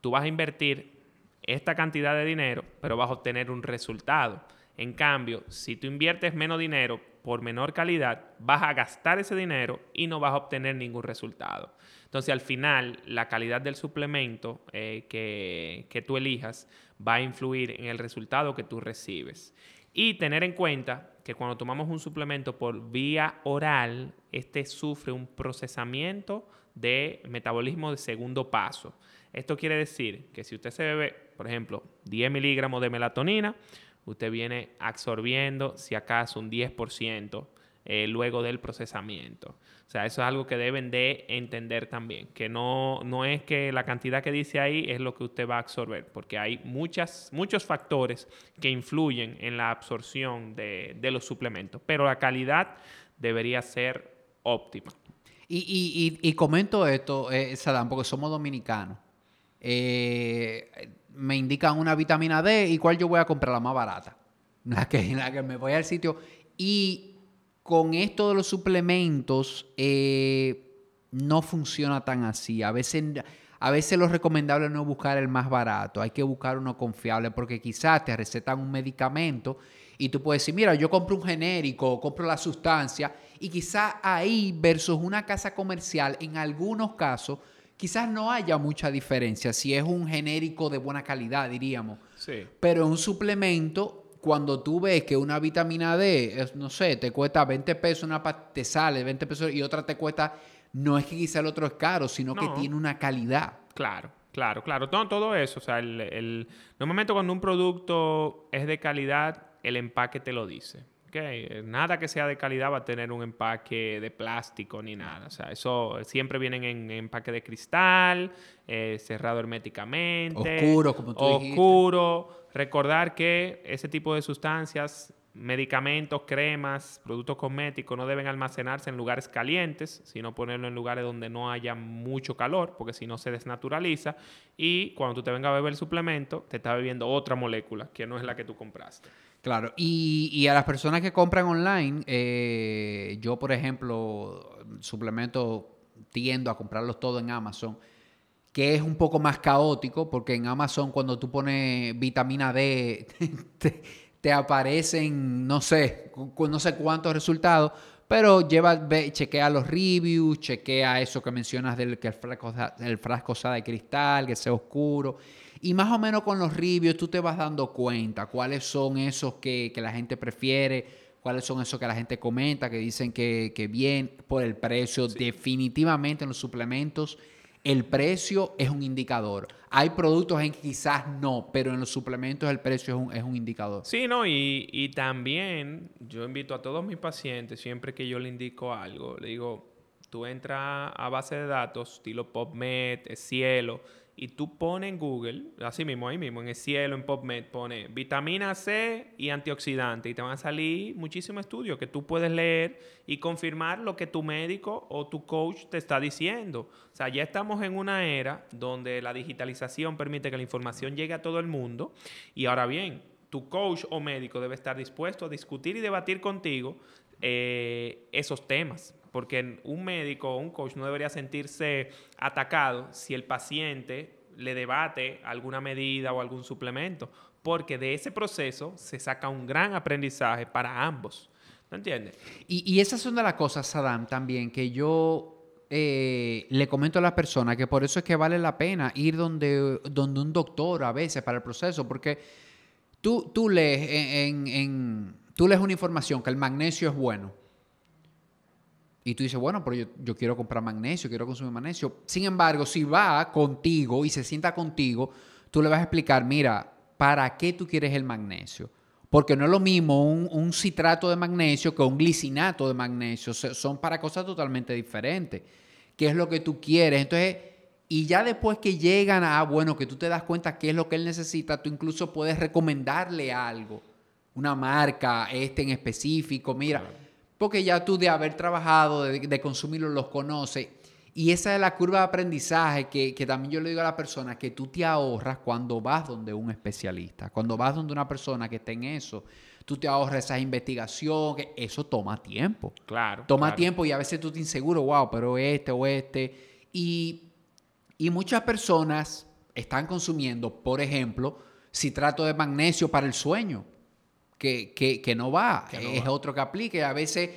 tú vas a invertir esta cantidad de dinero, pero vas a obtener un resultado. En cambio, si tú inviertes menos dinero por menor calidad, vas a gastar ese dinero y no vas a obtener ningún resultado. Entonces, al final, la calidad del suplemento eh, que, que tú elijas va a influir en el resultado que tú recibes. Y tener en cuenta que cuando tomamos un suplemento por vía oral, este sufre un procesamiento de metabolismo de segundo paso. Esto quiere decir que si usted se bebe, por ejemplo, 10 miligramos de melatonina, usted viene absorbiendo, si acaso, un 10% eh, luego del procesamiento. O sea, eso es algo que deben de entender también, que no, no es que la cantidad que dice ahí es lo que usted va a absorber, porque hay muchas, muchos factores que influyen en la absorción de, los suplementos, pero la calidad debería ser óptima. Y, comento esto, eh, Sadam, porque somos dominicanos. Eh, me indican una vitamina D y cuál yo voy a comprar la más barata. La que, la que me voy al sitio. Y con esto de los suplementos eh, no funciona tan así. A veces, a veces lo recomendable no es buscar el más barato, hay que buscar uno confiable porque quizás te recetan un medicamento y tú puedes decir, mira, yo compro un genérico, compro la sustancia y quizás ahí versus una casa comercial, en algunos casos, quizás no haya mucha diferencia si es un genérico de buena calidad, diríamos. Sí. Pero un suplemento cuando tú ves que una vitamina D, no sé, te cuesta 20 pesos, una te sale 20 pesos y otra te cuesta, no es que quizá el otro es caro, sino que tiene una calidad. Claro, claro, claro. Todo, todo eso. O sea, el, el, normalmente cuando un producto es de calidad, el empaque te lo dice. Okay. Nada que sea de calidad va a tener un empaque de plástico ni nada. O sea, eso siempre vienen en empaque de cristal, eh, cerrado herméticamente. Oscuro, como tú Oscuro. Recordar que ese tipo de sustancias, medicamentos, cremas, productos cosméticos, no deben almacenarse en lugares calientes, sino ponerlo en lugares donde no haya mucho calor, porque si no se desnaturaliza. Y cuando tú te vengas a beber el suplemento, te está bebiendo otra molécula que no es la que tú compraste. Claro, y, a las personas que compran online, eh, yo por ejemplo, suplemento tiendo a comprarlos todos en Amazon que es un poco más caótico, porque en Amazon cuando tú pones vitamina D, te, aparecen, no sé, no sé cuántos resultados, pero lleva, ve, chequea los reviews, chequea eso que mencionas del que el frasco, el frasco sea de cristal, que sea oscuro. Y más o menos con los reviews tú te vas dando cuenta cuáles son esos que, la gente prefiere, cuáles son esos que la gente comenta, que dicen que, que bien por el precio. Definitivamente en los suplementos el precio es un indicador. Hay productos en que quizás no, pero en los suplementos el precio es un, es un indicador. Sí, no, y, y, también yo invito a todos mis pacientes, siempre que yo le indico algo, le digo, tú entras a base de datos, estilo PubMed, Cielo, y tú pones en Google, así mismo, ahí mismo, en el cielo, en PubMed, pone vitamina C y antioxidante y te van a salir muchísimos estudios que tú puedes leer y confirmar lo que tu médico o tu coach te está diciendo. O sea, ya estamos en una era donde la digitalización permite que la información llegue a todo el mundo y ahora bien, tu coach o médico debe estar dispuesto a discutir y debatir contigo eh, esos temas porque un médico o un coach no debería sentirse atacado si el paciente le debate alguna medida o algún suplemento, porque de ese proceso se saca un gran aprendizaje para ambos. ¿No entiendes? Y, y esas son de las cosas, Saddam, también, que yo eh, le comento a las personas que por eso es que vale la pena ir donde, donde un doctor a veces para el proceso, porque tú, tú, lees en, tú lees una información que el magnesio es bueno y tú dices, bueno, pero yo, quiero comprar magnesio, quiero consumir magnesio. Sin embargo, si va contigo y se sienta contigo, tú le vas a explicar, mira, ¿para qué tú quieres el magnesio? Porque no es lo mismo un, un citrato de magnesio que un glicinato de magnesio. son para cosas totalmente diferentes. ¿Qué es lo que tú quieres? Entonces, y ya después que llegan a, bueno, que tú te das cuenta qué es lo que él necesita, tú incluso puedes recomendarle algo. Una marca, este en específico. Mira, porque ya tú de haber trabajado, de, de consumirlo, los conoces. Y esa es la curva de aprendizaje que, también yo le digo a la persona que tú te ahorras cuando vas donde un especialista, cuando vas donde una persona que esté en eso. Tú te ahorras esa investigación, que eso toma tiempo. Claro. Toma tiempo y a veces tú te inseguro, wow, pero este o este. Y, y muchas personas están consumiendo, por ejemplo, citrato de magnesio para el sueño que, no va, es otro que aplique. A veces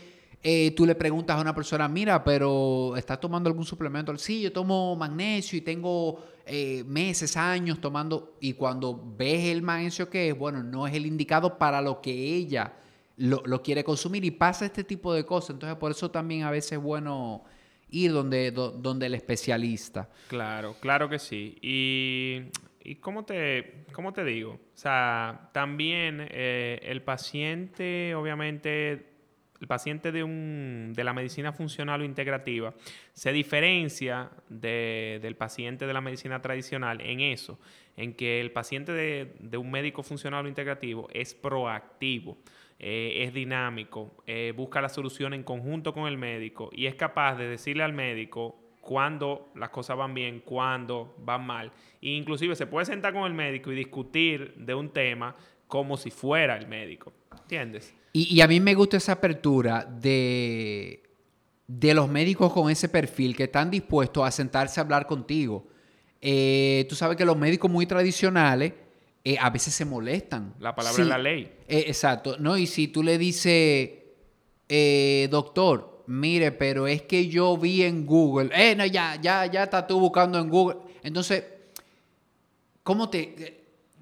eh, tú le preguntas a una persona, mira, pero ¿estás tomando algún suplemento? Sí, yo tomo magnesio y tengo eh, meses, años tomando, y cuando ves el magnesio que es, bueno, no es el indicado para lo que ella lo, lo, quiere consumir y pasa este tipo de cosas. Entonces, por eso también a veces es bueno ir donde, donde el especialista. Claro, claro que sí. Y, y ¿cómo, te, ¿cómo te digo? O sea, también eh, el paciente, obviamente, el paciente de, un, de la medicina funcional o integrativa se diferencia del paciente de la medicina tradicional en eso, en que el paciente de, de un médico funcional o integrativo es proactivo. Eh, es dinámico, eh, busca la solución en conjunto con el médico y es capaz de decirle al médico cuándo las cosas van bien, cuándo van mal. E inclusive se puede sentar con el médico y discutir de un tema como si fuera el médico. ¿Entiendes? Y, a mí me gusta esa apertura de, de los médicos con ese perfil que están dispuestos a sentarse a hablar contigo. Eh, tú sabes que los médicos muy tradicionales eh, a veces se molestan. La palabra es la ley. Eh, exacto, ¿no? Y si tú le dices, doctor, mire, pero es que yo vi en Google, eh, no, ya, ya, ya estás tú buscando en Google. Entonces, ¿cómo te...?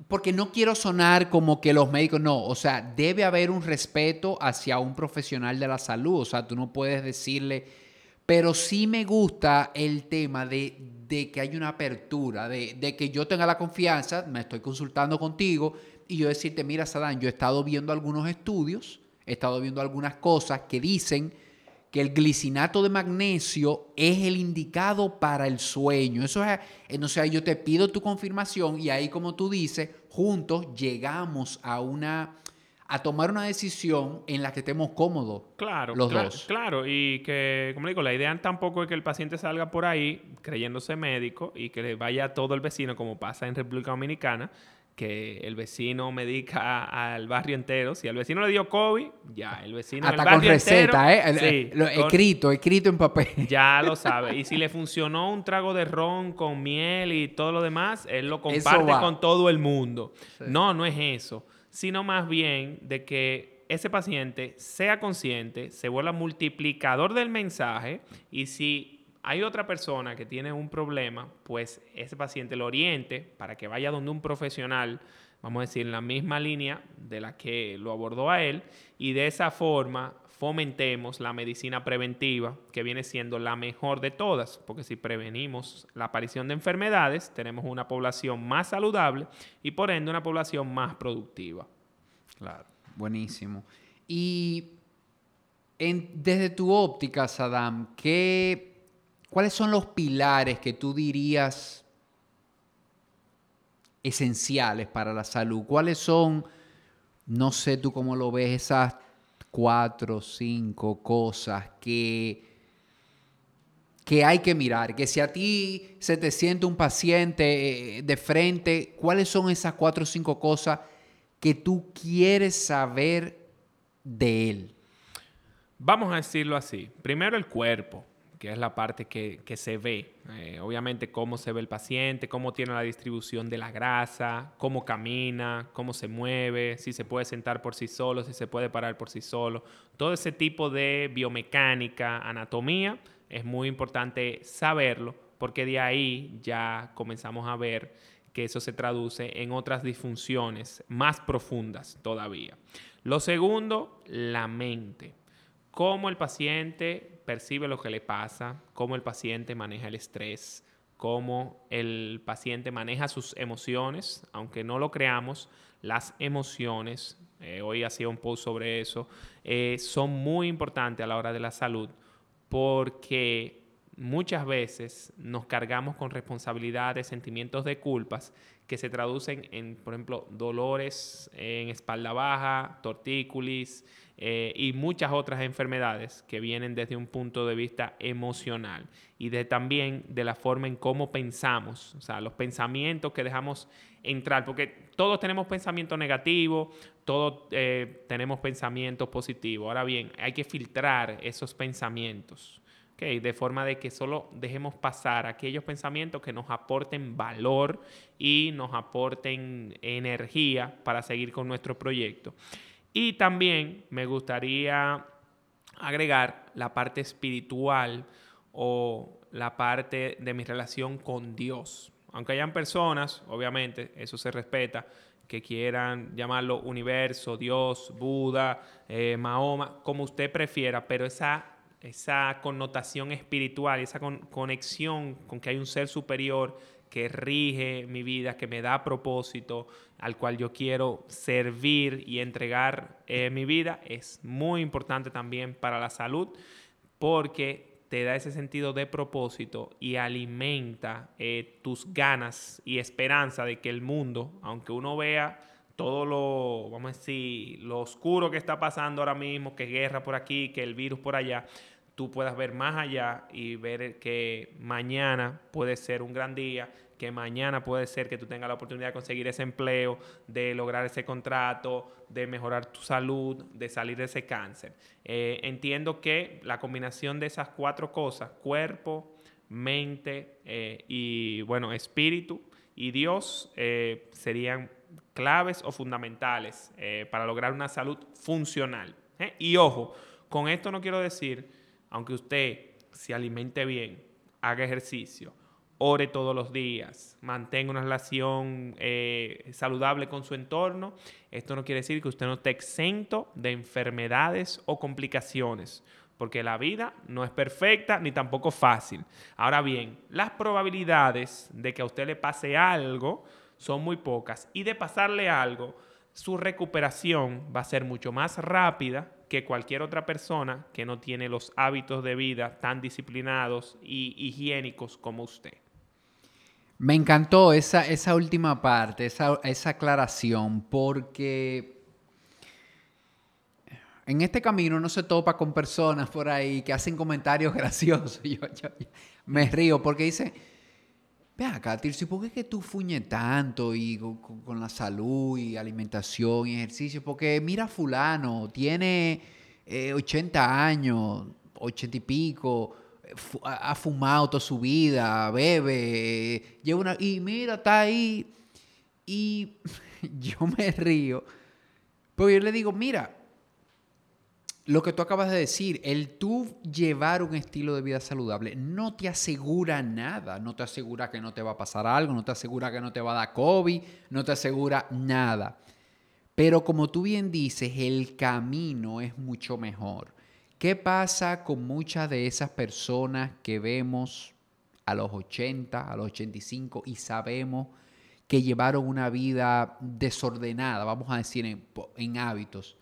Porque no quiero sonar como que los médicos, no, o sea, debe haber un respeto hacia un profesional de la salud, o sea, tú no puedes decirle, pero sí me gusta el tema de de que hay una apertura, de, que yo tenga la confianza, me estoy consultando contigo y yo decirte, mira, Sadán, yo he estado viendo algunos estudios, he estado viendo algunas cosas que dicen que el glicinato de magnesio es el indicado para el sueño. Eso es, entonces yo te pido tu confirmación y ahí como tú dices, juntos llegamos a una a tomar una decisión en la que estemos cómodos claro, los dos. Claro, y que, como digo, la idea tampoco es que el paciente salga por ahí creyéndose médico y que le vaya a todo el vecino, como pasa en República Dominicana, que el vecino medica al barrio entero. Si al vecino le dio COVID, ya, el vecino Hasta con receta, ¿eh? Sí, lo, escrito, escrito en papel. Ya lo sabe. Y si le funcionó un trago de ron con miel y todo lo demás, él lo comparte con todo el mundo. No, no es eso sino más bien de que ese paciente sea consciente, se vuelva multiplicador del mensaje y si hay otra persona que tiene un problema, pues ese paciente lo oriente para que vaya donde un profesional, vamos a decir, en la misma línea de la que lo abordó a él y de esa forma fomentemos la medicina preventiva, que viene siendo la mejor de todas, porque si prevenimos la aparición de enfermedades, tenemos una población más saludable y por ende una población más productiva. Claro, buenísimo. Y desde tu óptica, Saddam, ¿qué, ¿cuáles son los pilares que tú dirías esenciales para la salud? ¿Cuáles son, no sé tú cómo lo ves, esas cuatro, cinco cosas que, que hay que mirar. Que si a ti se te siente un paciente eh, de frente, ¿cuáles son esas cuatro o cinco cosas que tú quieres saber de él? Vamos a decirlo así. Primero el cuerpo que es la parte que, se ve. Eh, obviamente cómo se ve el paciente, cómo tiene la distribución de la grasa, cómo camina, cómo se mueve, si se puede sentar por sí solo, si se puede parar por sí solo. Todo ese tipo de biomecánica, anatomía, es muy importante saberlo porque de ahí ya comenzamos a ver que eso se traduce en otras disfunciones más profundas todavía. Lo segundo, la mente. Cómo el paciente percibe lo que le pasa, cómo el paciente maneja el estrés, cómo el paciente maneja sus emociones, aunque no lo creamos, las emociones, eh, hoy hacía un post sobre eso, eh, son muy importantes a la hora de la salud porque muchas veces nos cargamos con responsabilidades, sentimientos de culpas que se traducen en, por ejemplo, dolores en espalda baja, tortícolis, eh, y muchas otras enfermedades que vienen desde un punto de vista emocional y de también de la forma en cómo pensamos, o sea, los pensamientos que dejamos entrar, porque todos tenemos pensamientos negativos, todos eh, tenemos pensamientos positivos. Ahora bien, hay que filtrar esos pensamientos. Okay, de forma de que solo dejemos pasar aquellos pensamientos que nos aporten valor y nos aporten energía para seguir con nuestro proyecto. Y también me gustaría agregar la parte espiritual o la parte de mi relación con Dios. Aunque hayan personas, obviamente, eso se respeta, que quieran llamarlo universo, Dios, Buda, eh, Mahoma, como usted prefiera, pero esa, esa connotación espiritual, esa conexión con que hay un ser superior que rige mi vida, que me da propósito, al cual yo quiero servir y entregar eh, mi vida, es muy importante también para la salud porque te da ese sentido de propósito y alimenta eh, tus ganas y esperanza de que el mundo, aunque uno vea todo lo, vamos a decir, lo oscuro que está pasando ahora mismo, que guerra por aquí, que el virus por allá, tú puedas ver más allá y ver que mañana puede ser un gran día, que mañana puede ser que tú tengas la oportunidad de conseguir ese empleo, de lograr ese contrato, de mejorar tu salud, de salir de ese cáncer. Eh, entiendo que la combinación de esas cuatro cosas, cuerpo, mente eh, y, bueno, espíritu y Dios, eh, serían claves o fundamentales para lograr una salud funcional. Y ojo, con esto no quiero decir aunque usted se alimente bien, haga ejercicio, ore todos los días, mantenga una relación eh, saludable con su entorno, esto no quiere decir que usted no esté exento de enfermedades o complicaciones, porque la vida no es perfecta ni tampoco fácil. Ahora bien, las probabilidades de que a usted le pase algo son muy pocas y de pasarle algo, su recuperación va a ser mucho más rápida que cualquier otra persona que no tiene los hábitos de vida tan disciplinados y higiénicos como usted. Me encantó esa, esa última parte, esa, aclaración, porque en este camino uno se topa con personas por ahí que hacen comentarios graciosos. Yo, me río porque dicen, ve acá, Tirsi, ¿por qué que tú fuñes tanto y con, la salud y alimentación y ejercicio? Porque mira fulano, tiene 80 eh, años, 80 y pico, ha fumado toda su vida, bebe, lleva una... Y mira, está ahí. Y yo me río. Pero yo le digo, mira, lo que tú acabas de decir, el tú llevar un estilo de vida saludable no te asegura nada, no te asegura que no te va a pasar algo, no te asegura que no te va a dar COVID, no te asegura nada. Pero como tú bien dices, el camino es mucho mejor. ¿Qué pasa con muchas de esas personas que vemos a los 80, a los 85 y sabemos que llevaron una vida desordenada, vamos a decir, en, en hábitos?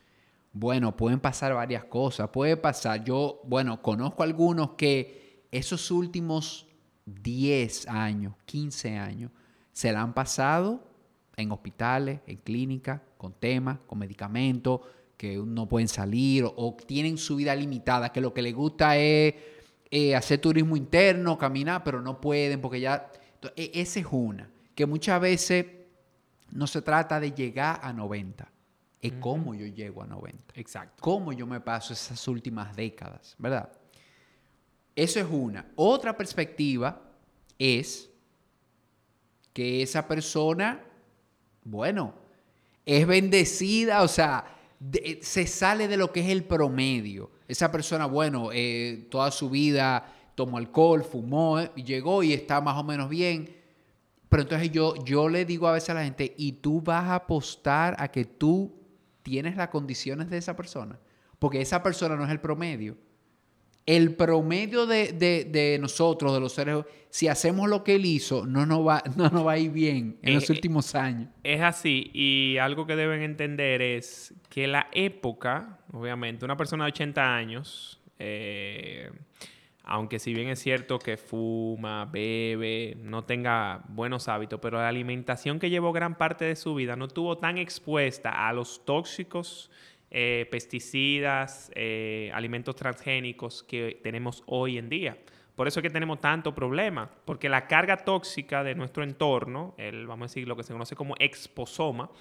Bueno, pueden pasar varias cosas. Puede pasar, yo, bueno, conozco algunos que esos últimos 10 años, 15 años, se la han pasado en hospitales, en clínicas, con temas, con medicamentos, que no pueden salir o, tienen su vida limitada, que lo que les gusta es eh, hacer turismo interno, caminar, pero no pueden porque ya... E, esa es una, que muchas veces no se trata de llegar a 90 es cómo yo llego a 90. Exacto. Cómo yo me paso esas últimas décadas, ¿verdad? Eso es una. Otra perspectiva es que esa persona, bueno, es bendecida, o sea, se sale de lo que es el promedio. Esa persona, bueno, eh, toda su vida tomó alcohol, fumó, eh, llegó y está más o menos bien. Pero entonces yo, yo le digo a veces a la gente, ¿y tú vas a apostar a que tú tienes las condiciones de esa persona. Porque esa persona no es el promedio. El promedio de, nosotros, de los seres, si hacemos lo que él hizo, no nos va, no va a ir bien en los eh, últimos años. Es así. Y algo que deben entender es que la época, obviamente, una persona de 80 años, eh, aunque si bien es cierto que fuma, bebe, no tenga buenos hábitos, pero la alimentación que llevó gran parte de su vida no estuvo tan expuesta a los tóxicos, eh, pesticidas, eh, alimentos transgénicos que tenemos hoy en día. Por eso es que tenemos tanto problema, porque la carga tóxica de nuestro entorno, el, vamos a decir lo que se conoce como exposoma,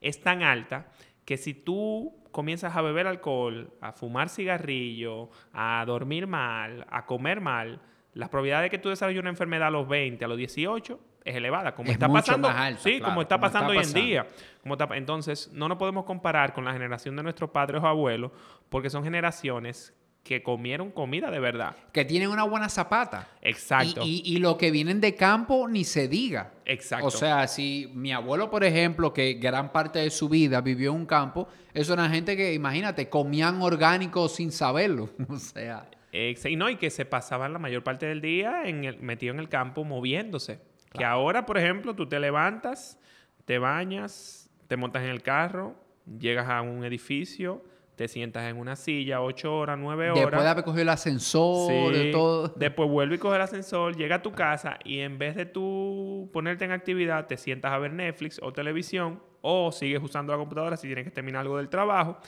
es tan alta que si tú comienzas a beber alcohol, a fumar cigarrillo, a dormir mal, a comer mal, las probabilidades de que tú desarrolles una enfermedad a los 20, a los 18 es elevada, como está pasando, sí, como está pasando hoy en día. Como entonces, no nos podemos comparar con la generación de nuestros padres o abuelos, porque son generaciones que comieron comida de verdad. Que tienen una buena zapata. Exacto. Y, y, lo que vienen de campo ni se diga. Exacto. O sea, si mi abuelo, por ejemplo, que gran parte de su vida vivió en un campo, eso era gente que, imagínate, comían orgánicos sin saberlo. o sea. y no, y que se pasaban la mayor parte del día en el, metido en el campo moviéndose. Que ahora, por ejemplo, tú te levantas, te bañas, te montas en el carro, llegas a un edificio te sientas en una silla ocho horas, nueve horas. Después de haber cogido el ascensor, de todo. Después vuelve y coge el ascensor, llega a tu casa y en vez de tú ponerte en actividad, te sientas a ver Netflix o televisión o sigues usando la computadora si tienes que terminar algo del trabajo.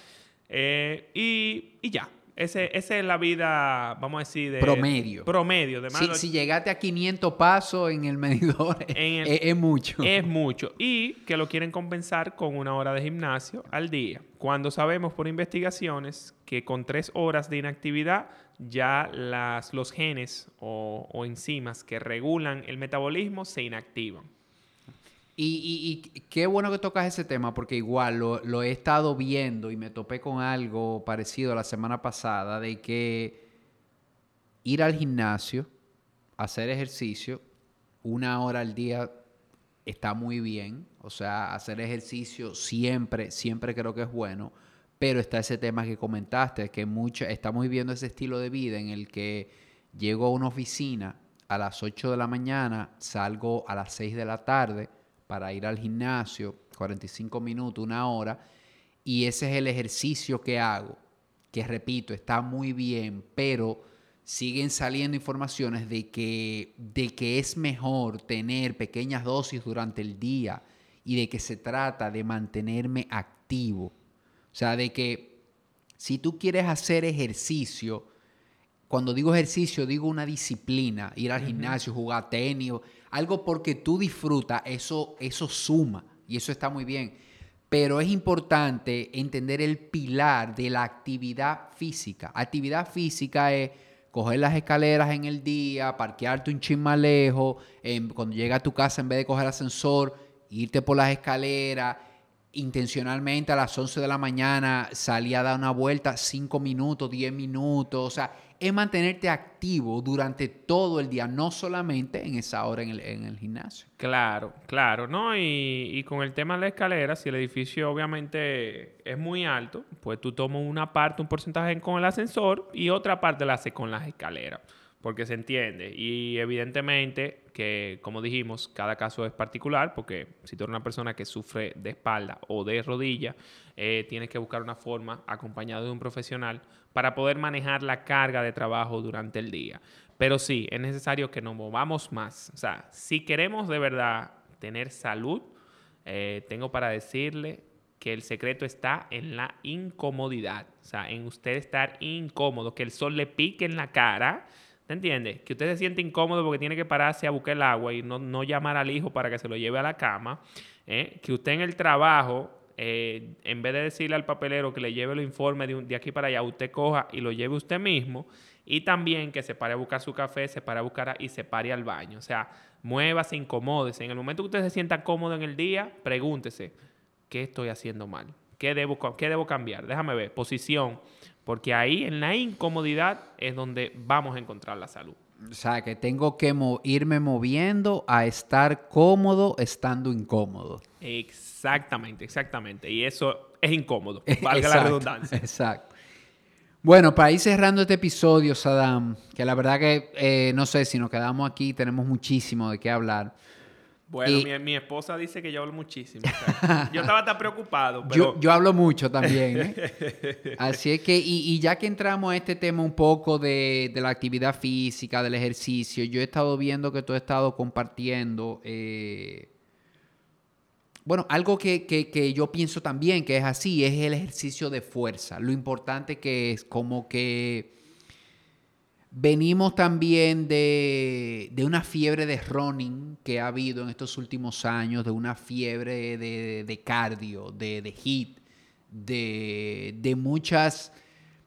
Eh, y, y ya. Ese, esa es la vida, vamos a decir, de... Promedio. Promedio. De si, si, llegaste a 500 pasos en el medidor, es, mucho. Es mucho. Y que lo quieren compensar con una hora de gimnasio al día. Cuando sabemos por investigaciones que con tres horas de inactividad ya las, los genes o, o enzimas que regulan el metabolismo se inactivan. Y, qué bueno que tocas ese tema, porque igual lo, he estado viendo y me topé con algo parecido la semana pasada, de que ir al gimnasio, hacer ejercicio, una hora al día está muy bien. O sea, hacer ejercicio siempre, siempre creo que es bueno. Pero está ese tema que comentaste, que mucho, estamos viviendo ese estilo de vida en el que llego a una oficina a las 8 de la mañana, salgo a las 6 de la tarde para ir al gimnasio, 45 minutos, una hora, y ese es el ejercicio que hago, que repito, está muy bien, pero siguen saliendo informaciones de que, de que es mejor tener pequeñas dosis durante el día y de que se trata de mantenerme activo. O sea, de que si tú quieres hacer ejercicio, cuando digo ejercicio, digo una disciplina, ir al gimnasio, jugar tenis, algo porque tú disfrutas, eso, eso suma y eso está muy bien. Pero es importante entender el pilar de la actividad física. Actividad física es coger las escaleras en el día, parquearte un chin más lejos, cuando llega a tu casa en vez de coger ascensor, irte por las escaleras, intencionalmente a las 11 de la mañana salir a dar una vuelta 5 minutos, 10 minutos, o sea, es mantenerte activo durante todo el día, no solamente en esa hora en el, gimnasio. Claro, claro, ¿no? Y, con el tema de la escalera, si el edificio obviamente es muy alto, pues tú tomas una parte, un porcentaje con el ascensor y otra parte la haces con las escaleras porque se entiende. Y evidentemente que, como dijimos, cada caso es particular, porque si tú eres una persona que sufre de espalda o de rodilla, eh, tienes que buscar una forma, acompañado de un profesional, para poder manejar la carga de trabajo durante el día. Pero sí, es necesario que nos movamos más. O sea, si queremos de verdad tener salud, eh, tengo para decirle que el secreto está en la incomodidad. O sea, en usted estar incómodo, que el sol le pique en la cara ¿Te entiendes? Que usted se siente incómodo porque tiene que pararse a buscar el agua y no, llamar al hijo para que se lo lleve a la cama. ¿eh? Que usted en el trabajo, eh, en vez de decirle al papelero que le lleve los informes de, de, aquí para allá, usted coja y lo lleve usted mismo. Y también que se pare a buscar su café, se pare a buscar y se pare al baño. O sea, muévase, incomódese. En el momento que usted se sienta cómodo en el día, pregúntese, ¿qué estoy haciendo mal? ¿Qué debo, qué debo cambiar? Déjame ver. Posición porque ahí en la incomodidad es donde vamos a encontrar la salud. O sea, que tengo que irme moviendo a estar cómodo estando incómodo. Exactamente, exactamente. Y eso es incómodo, valga la redundancia. Exacto. Bueno, para ir cerrando este episodio, Saddam, que la verdad que eh, no sé si nos quedamos aquí, tenemos muchísimo de qué hablar. Bueno, mi, esposa dice que yo hablo muchísimo. yo estaba tan preocupado. Yo, hablo mucho también. ¿eh? Así es que, y, ya que entramos a este tema un poco de, la actividad física, del ejercicio, yo he estado viendo que tú has estado compartiendo, eh, bueno, algo que, que, yo pienso también que es así, es el ejercicio de fuerza. Lo importante que es como que Venimos también de, una fiebre de running que ha habido en estos últimos años, de una fiebre de, cardio, de, de hit, de, muchas,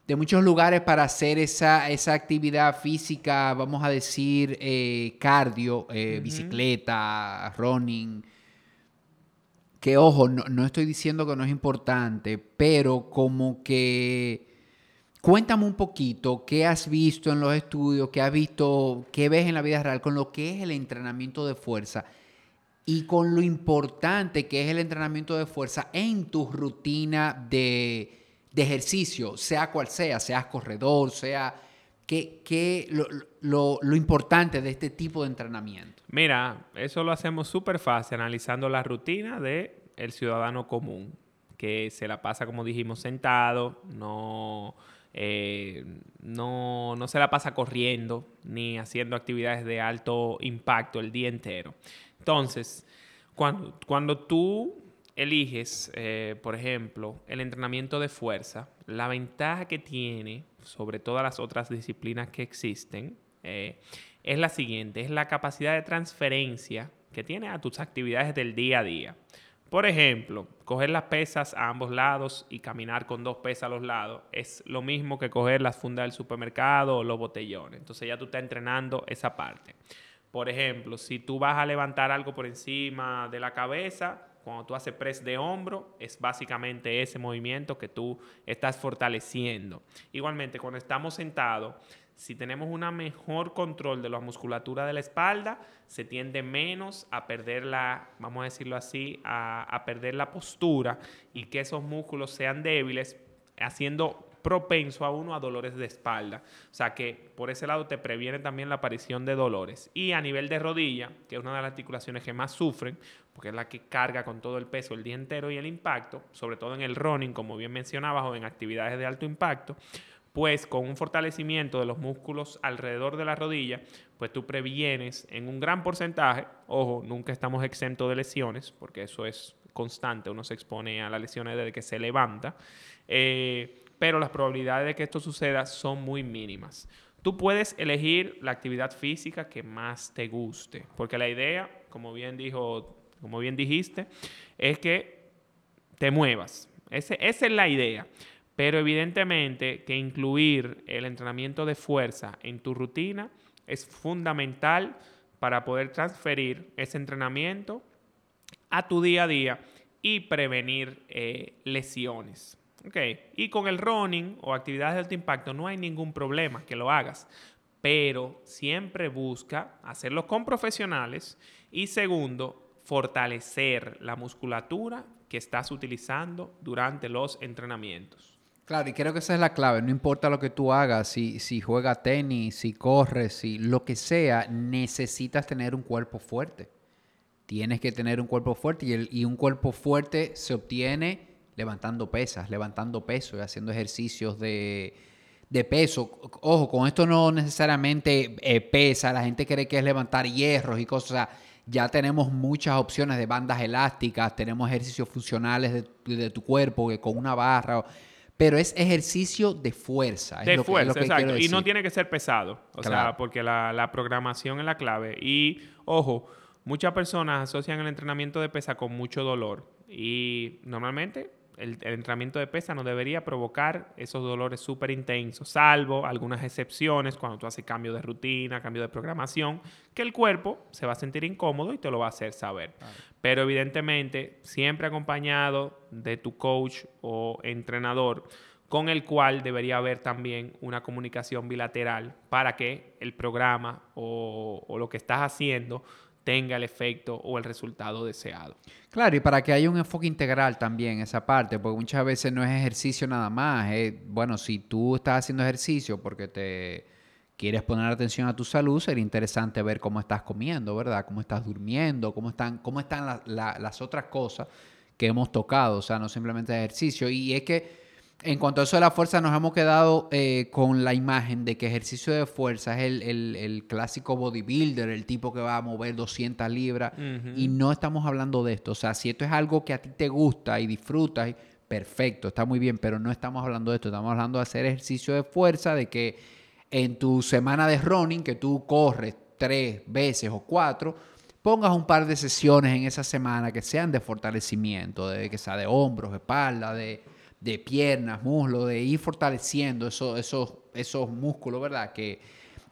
de muchos lugares para hacer esa, esa actividad física, vamos a decir, eh, cardio, eh, bicicleta, running. Que ojo, no, no estoy diciendo que no es importante, pero como que Cuéntame un poquito qué has visto en los estudios, qué has visto, qué ves en la vida real con lo que es el entrenamiento de fuerza y con lo importante que es el entrenamiento de fuerza en tu rutina de, ejercicio, sea cual sea, seas corredor, sea qué, lo, lo, importante de este tipo de entrenamiento. Mira, eso lo hacemos súper fácil analizando la rutina del el ciudadano común, que se la pasa, como dijimos, sentado, no eh, no, se la pasa corriendo ni haciendo actividades de alto impacto el día entero. Entonces, cuando, cuando tú eliges, eh, por ejemplo, el entrenamiento de fuerza, la ventaja que tiene sobre todas las otras disciplinas que existen eh, es la siguiente, es la capacidad de transferencia que tiene a tus actividades del día a día. Por ejemplo, coger las pesas a ambos lados y caminar con dos pesas a los lados es lo mismo que coger las fundas del supermercado o los botellones. Entonces ya tú estás entrenando esa parte. Por ejemplo, si tú vas a levantar algo por encima de la cabeza, cuando tú haces press de hombro, es básicamente ese movimiento que tú estás fortaleciendo. Igualmente, cuando estamos sentados, si tenemos un mejor control de la musculatura de la espalda, se tiende menos a perder la, vamos a decirlo así, a, perder la postura y que esos músculos sean débiles, haciendo propenso a uno a dolores de espalda. O sea que por ese lado te previene también la aparición de dolores. Y a nivel de rodilla, que es una de las articulaciones que más sufren, porque es la que carga con todo el peso el día entero y el impacto, sobre todo en el running, como bien mencionabas, o en actividades de alto impacto, pues con un fortalecimiento de los músculos alrededor de la rodilla, pues tú previenes en un gran porcentaje, ojo, nunca estamos exentos de lesiones, porque eso es constante, uno se expone a las lesiones desde que se levanta, eh, pero las probabilidades de que esto suceda son muy mínimas. Tú puedes elegir la actividad física que más te guste, porque la idea, como bien dijo, como bien dijiste, es que te muevas. esa es la idea. Pero evidentemente que incluir el entrenamiento de fuerza en tu rutina es fundamental para poder transferir ese entrenamiento a tu día a día y prevenir eh, lesiones. Y con el running o actividades de alto impacto no hay ningún problema que lo hagas, pero siempre busca hacerlo con profesionales y segundo, fortalecer la musculatura que estás utilizando durante los entrenamientos. Claro, y creo que esa es la clave. No importa lo que tú hagas, si, si juegas tenis, si corres, si lo que sea, necesitas tener un cuerpo fuerte. Tienes que tener un cuerpo fuerte y, un cuerpo fuerte se obtiene levantando pesas, levantando peso y haciendo ejercicios de, peso. Ojo, con esto no necesariamente eh, pesa, la gente cree que es levantar hierros y cosas. ya tenemos muchas opciones de bandas elásticas, tenemos ejercicios funcionales de, de tu cuerpo que con una barra pero es ejercicio de fuerza. de fuerza, exacto. Y no tiene que ser pesado, o sea, porque la, programación es la clave. Y, ojo, muchas personas asocian el entrenamiento de pesa con mucho dolor. Y normalmente el, entrenamiento de pesa no debería provocar esos dolores súper intensos, salvo algunas excepciones cuando tú haces cambio de rutina, cambio de programación, que el cuerpo se va a sentir incómodo y te lo va a hacer saber. Pero evidentemente, siempre acompañado de tu coach o entrenador, con el cual debería haber también una comunicación bilateral para que el programa o, lo que estás haciendo tenga el efecto o el resultado deseado. Claro, y para que haya un enfoque integral también esa parte, porque muchas veces no es ejercicio nada más. bueno, si tú estás haciendo ejercicio porque te quieres poner atención a tu salud, sería interesante ver cómo estás comiendo, ¿verdad? Cómo estás durmiendo, cómo están, cómo están las otras cosas que hemos tocado, o sea, no simplemente ejercicio. Y es que en cuanto a eso de la fuerza, nos hemos quedado eh, con la imagen de que ejercicio de fuerza es el, clásico bodybuilder, el tipo que va a mover 200 libras, y no estamos hablando de esto. O sea, si esto es algo que a ti te gusta y disfrutas, perfecto, está muy bien, pero no estamos hablando de esto, estamos hablando de hacer ejercicio de fuerza, de que en tu semana de running, que tú corres tres veces o cuatro, pongas un par de sesiones en esa semana que sean de fortalecimiento, de que sea de hombros, espalda, de de piernas, muslos, de ir fortaleciendo esos, esos, esos músculos, ¿verdad? Que,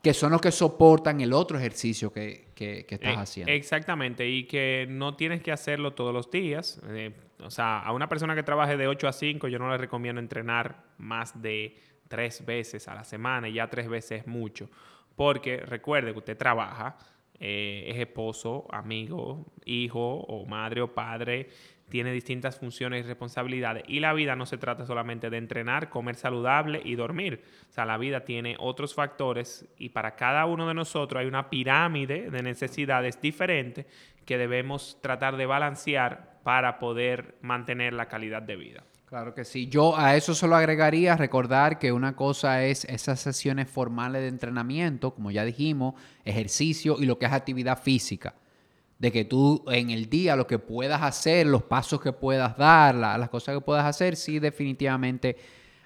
que son los que soportan el otro ejercicio que, estás eh, haciendo. Exactamente, y que no tienes que hacerlo todos los días. Eh, o sea, a una persona que trabaje de 8 a 5, yo no le recomiendo entrenar más de tres veces a la semana y ya tres veces es mucho. Porque recuerde que usted trabaja, eh, es esposo, amigo, hijo o madre o padre, tiene distintas funciones y responsabilidades. Y la vida no se trata solamente de entrenar, comer saludable y dormir. O sea, la vida tiene otros factores y para cada uno de nosotros hay una pirámide de necesidades diferentes que debemos tratar de balancear para poder mantener la calidad de vida. Claro que sí. Yo a eso solo agregaría recordar que una cosa es esas sesiones formales de entrenamiento, como ya dijimos, ejercicio y lo que es actividad física de que tú en el día lo que puedas hacer, los pasos que puedas dar, las cosas que puedas hacer, sí definitivamente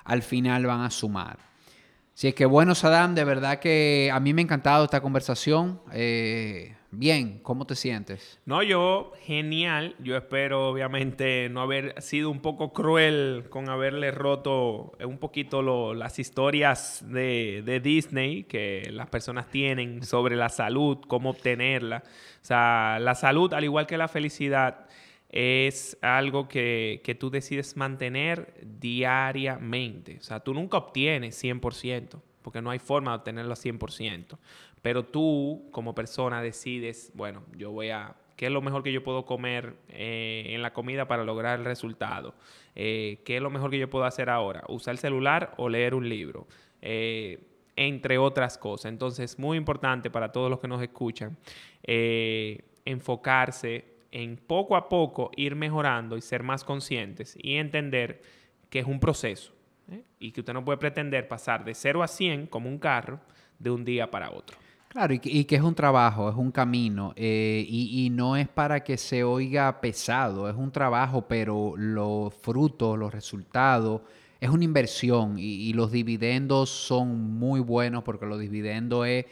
al final van a sumar. Si es que bueno, Sadam, de verdad que a mí me ha encantado esta conversación. Eh, bien, ¿cómo te sientes? No, yo genial. Yo espero obviamente no haber sido un poco cruel con haberle roto un poquito las historias de, de Disney que las personas tienen sobre la salud, cómo obtenerla. O sea, la salud, al igual que la felicidad, es algo que, tú decides mantener diariamente. O sea, tú nunca obtienes 100%, porque no hay forma de obtenerlo a 100%. Pero tú, como persona, decides, bueno, yo voy a... ¿Qué es lo mejor que yo puedo comer eh, en la comida para lograr el resultado? Eh, ¿Qué es lo mejor que yo puedo hacer ahora? ¿Usar el celular o leer un libro? Eh, entre otras cosas. Entonces, muy importante para todos los que nos escuchan, enfocarse en poco a poco ir mejorando y ser más conscientes y entender que es un proceso ¿eh? y que usted no puede pretender pasar de 0 a 100 como un carro de un día para otro. Claro, y que, es un trabajo, es un camino, eh, y, no es para que se oiga pesado, es un trabajo, pero los frutos, los resultados, es una inversión y, y los dividendos son muy buenos porque los dividendos es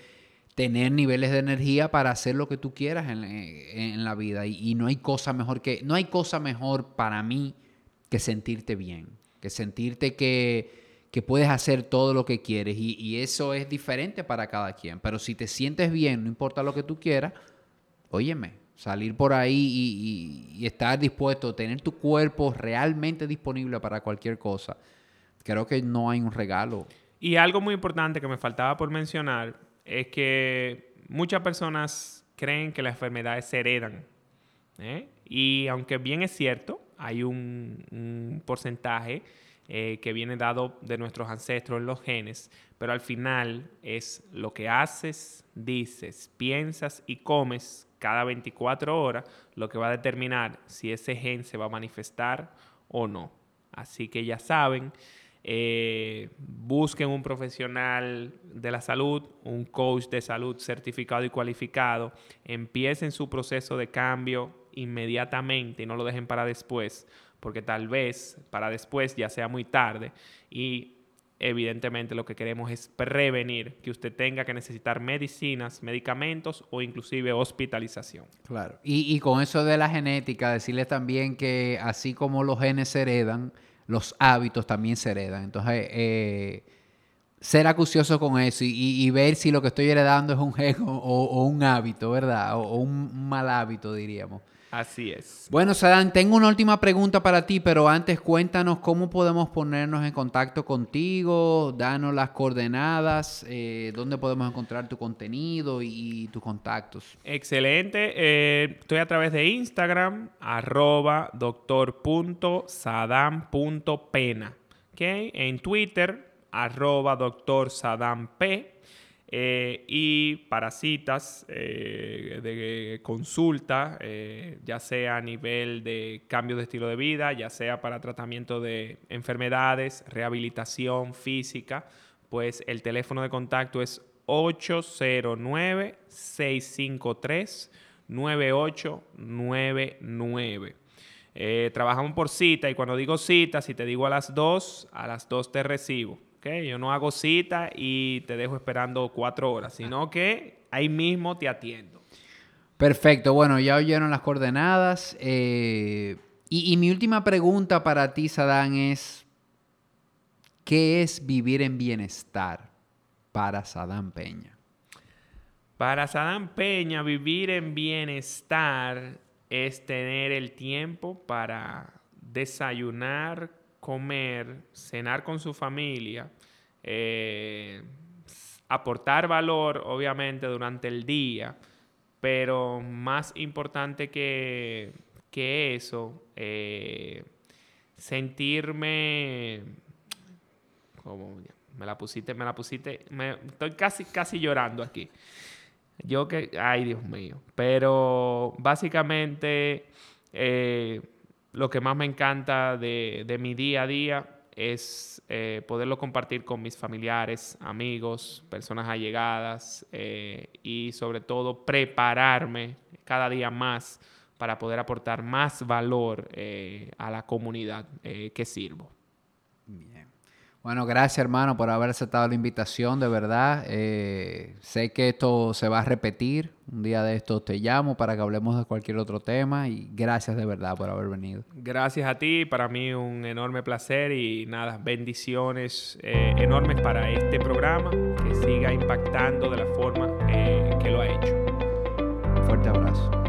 tener niveles de energía para hacer lo que tú quieras en, la vida. Y, no hay cosa mejor que, no hay cosa mejor para mí que sentirte bien, que sentirte que, que puedes hacer todo lo que quieres. Y, eso es diferente para cada quien. Pero si te sientes bien, no importa lo que tú quieras, óyeme, salir por ahí y, y estar dispuesto tener tu cuerpo realmente disponible para cualquier cosa, creo que no hay un regalo. Y algo muy importante que me faltaba por mencionar es que muchas personas creen que las enfermedades se heredan. ¿eh? Y aunque bien es cierto, hay un, porcentaje eh, que viene dado de nuestros ancestros en los genes, pero al final es lo que haces, dices, piensas y comes cada 24 horas lo que va a determinar si ese gen se va a manifestar o no. Así que ya saben, eh, busquen un profesional de la salud, un coach de salud certificado y cualificado, empiecen su proceso de cambio inmediatamente y no lo dejen para después, porque tal vez para después ya sea muy tarde y evidentemente lo que queremos es prevenir que usted tenga que necesitar medicinas, medicamentos o inclusive hospitalización. Claro. Y, y con eso de la genética, decirles también que así como los genes se heredan, los hábitos también se heredan. Entonces, eh, ser acucioso con eso y, ver si lo que estoy heredando es un gen o, un hábito, ¿verdad? O, un mal hábito, diríamos. Así es. Bueno, Sadán, tengo una última pregunta para ti, pero antes cuéntanos cómo podemos ponernos en contacto contigo, danos las coordenadas, eh, dónde podemos encontrar tu contenido y, tus contactos. Excelente. Eh, estoy a través de Instagram, arroba doctor.sadam.pena. ¿Okay? En Twitter, arroba doctor eh, y para citas eh, de consulta, eh, ya sea a nivel de cambio de estilo de vida, ya sea para tratamiento de enfermedades, rehabilitación física, pues el teléfono de contacto es 809-653-9899. trabajamos por cita y cuando digo cita, si te digo a las 2, a las 2 te recibo. Yo no hago cita y te dejo esperando cuatro horas, sino que ahí mismo te atiendo. Perfecto, bueno, ya oyeron las coordenadas. Eh, y, mi última pregunta para ti, Sadán, es, ¿qué es vivir en bienestar para Sadán Peña? Para Sadán Peña, vivir en bienestar es tener el tiempo para desayunar, comer, cenar con su familia, eh, aportar valor, obviamente, durante el día, pero más importante que, que eso, eh, sentirme... Como, me la pusiste, me la pusiste, me, estoy casi, casi llorando aquí. Yo que, ay Dios mío, pero básicamente eh, lo que más me encanta de, de mi día a día es eh, poderlo compartir con mis familiares, amigos, personas allegadas eh, y sobre todo prepararme cada día más para poder aportar más valor eh, a la comunidad que sirvo. Bueno, gracias hermano por haber aceptado la invitación, de verdad. Eh, sé que esto se va a repetir. Un día de esto te llamo para que hablemos de cualquier otro tema y gracias de verdad por haber venido. Gracias a ti, para mí un enorme placer y nada, bendiciones eh, enormes para este programa que siga impactando de la forma eh, que lo ha hecho. Un fuerte abrazo.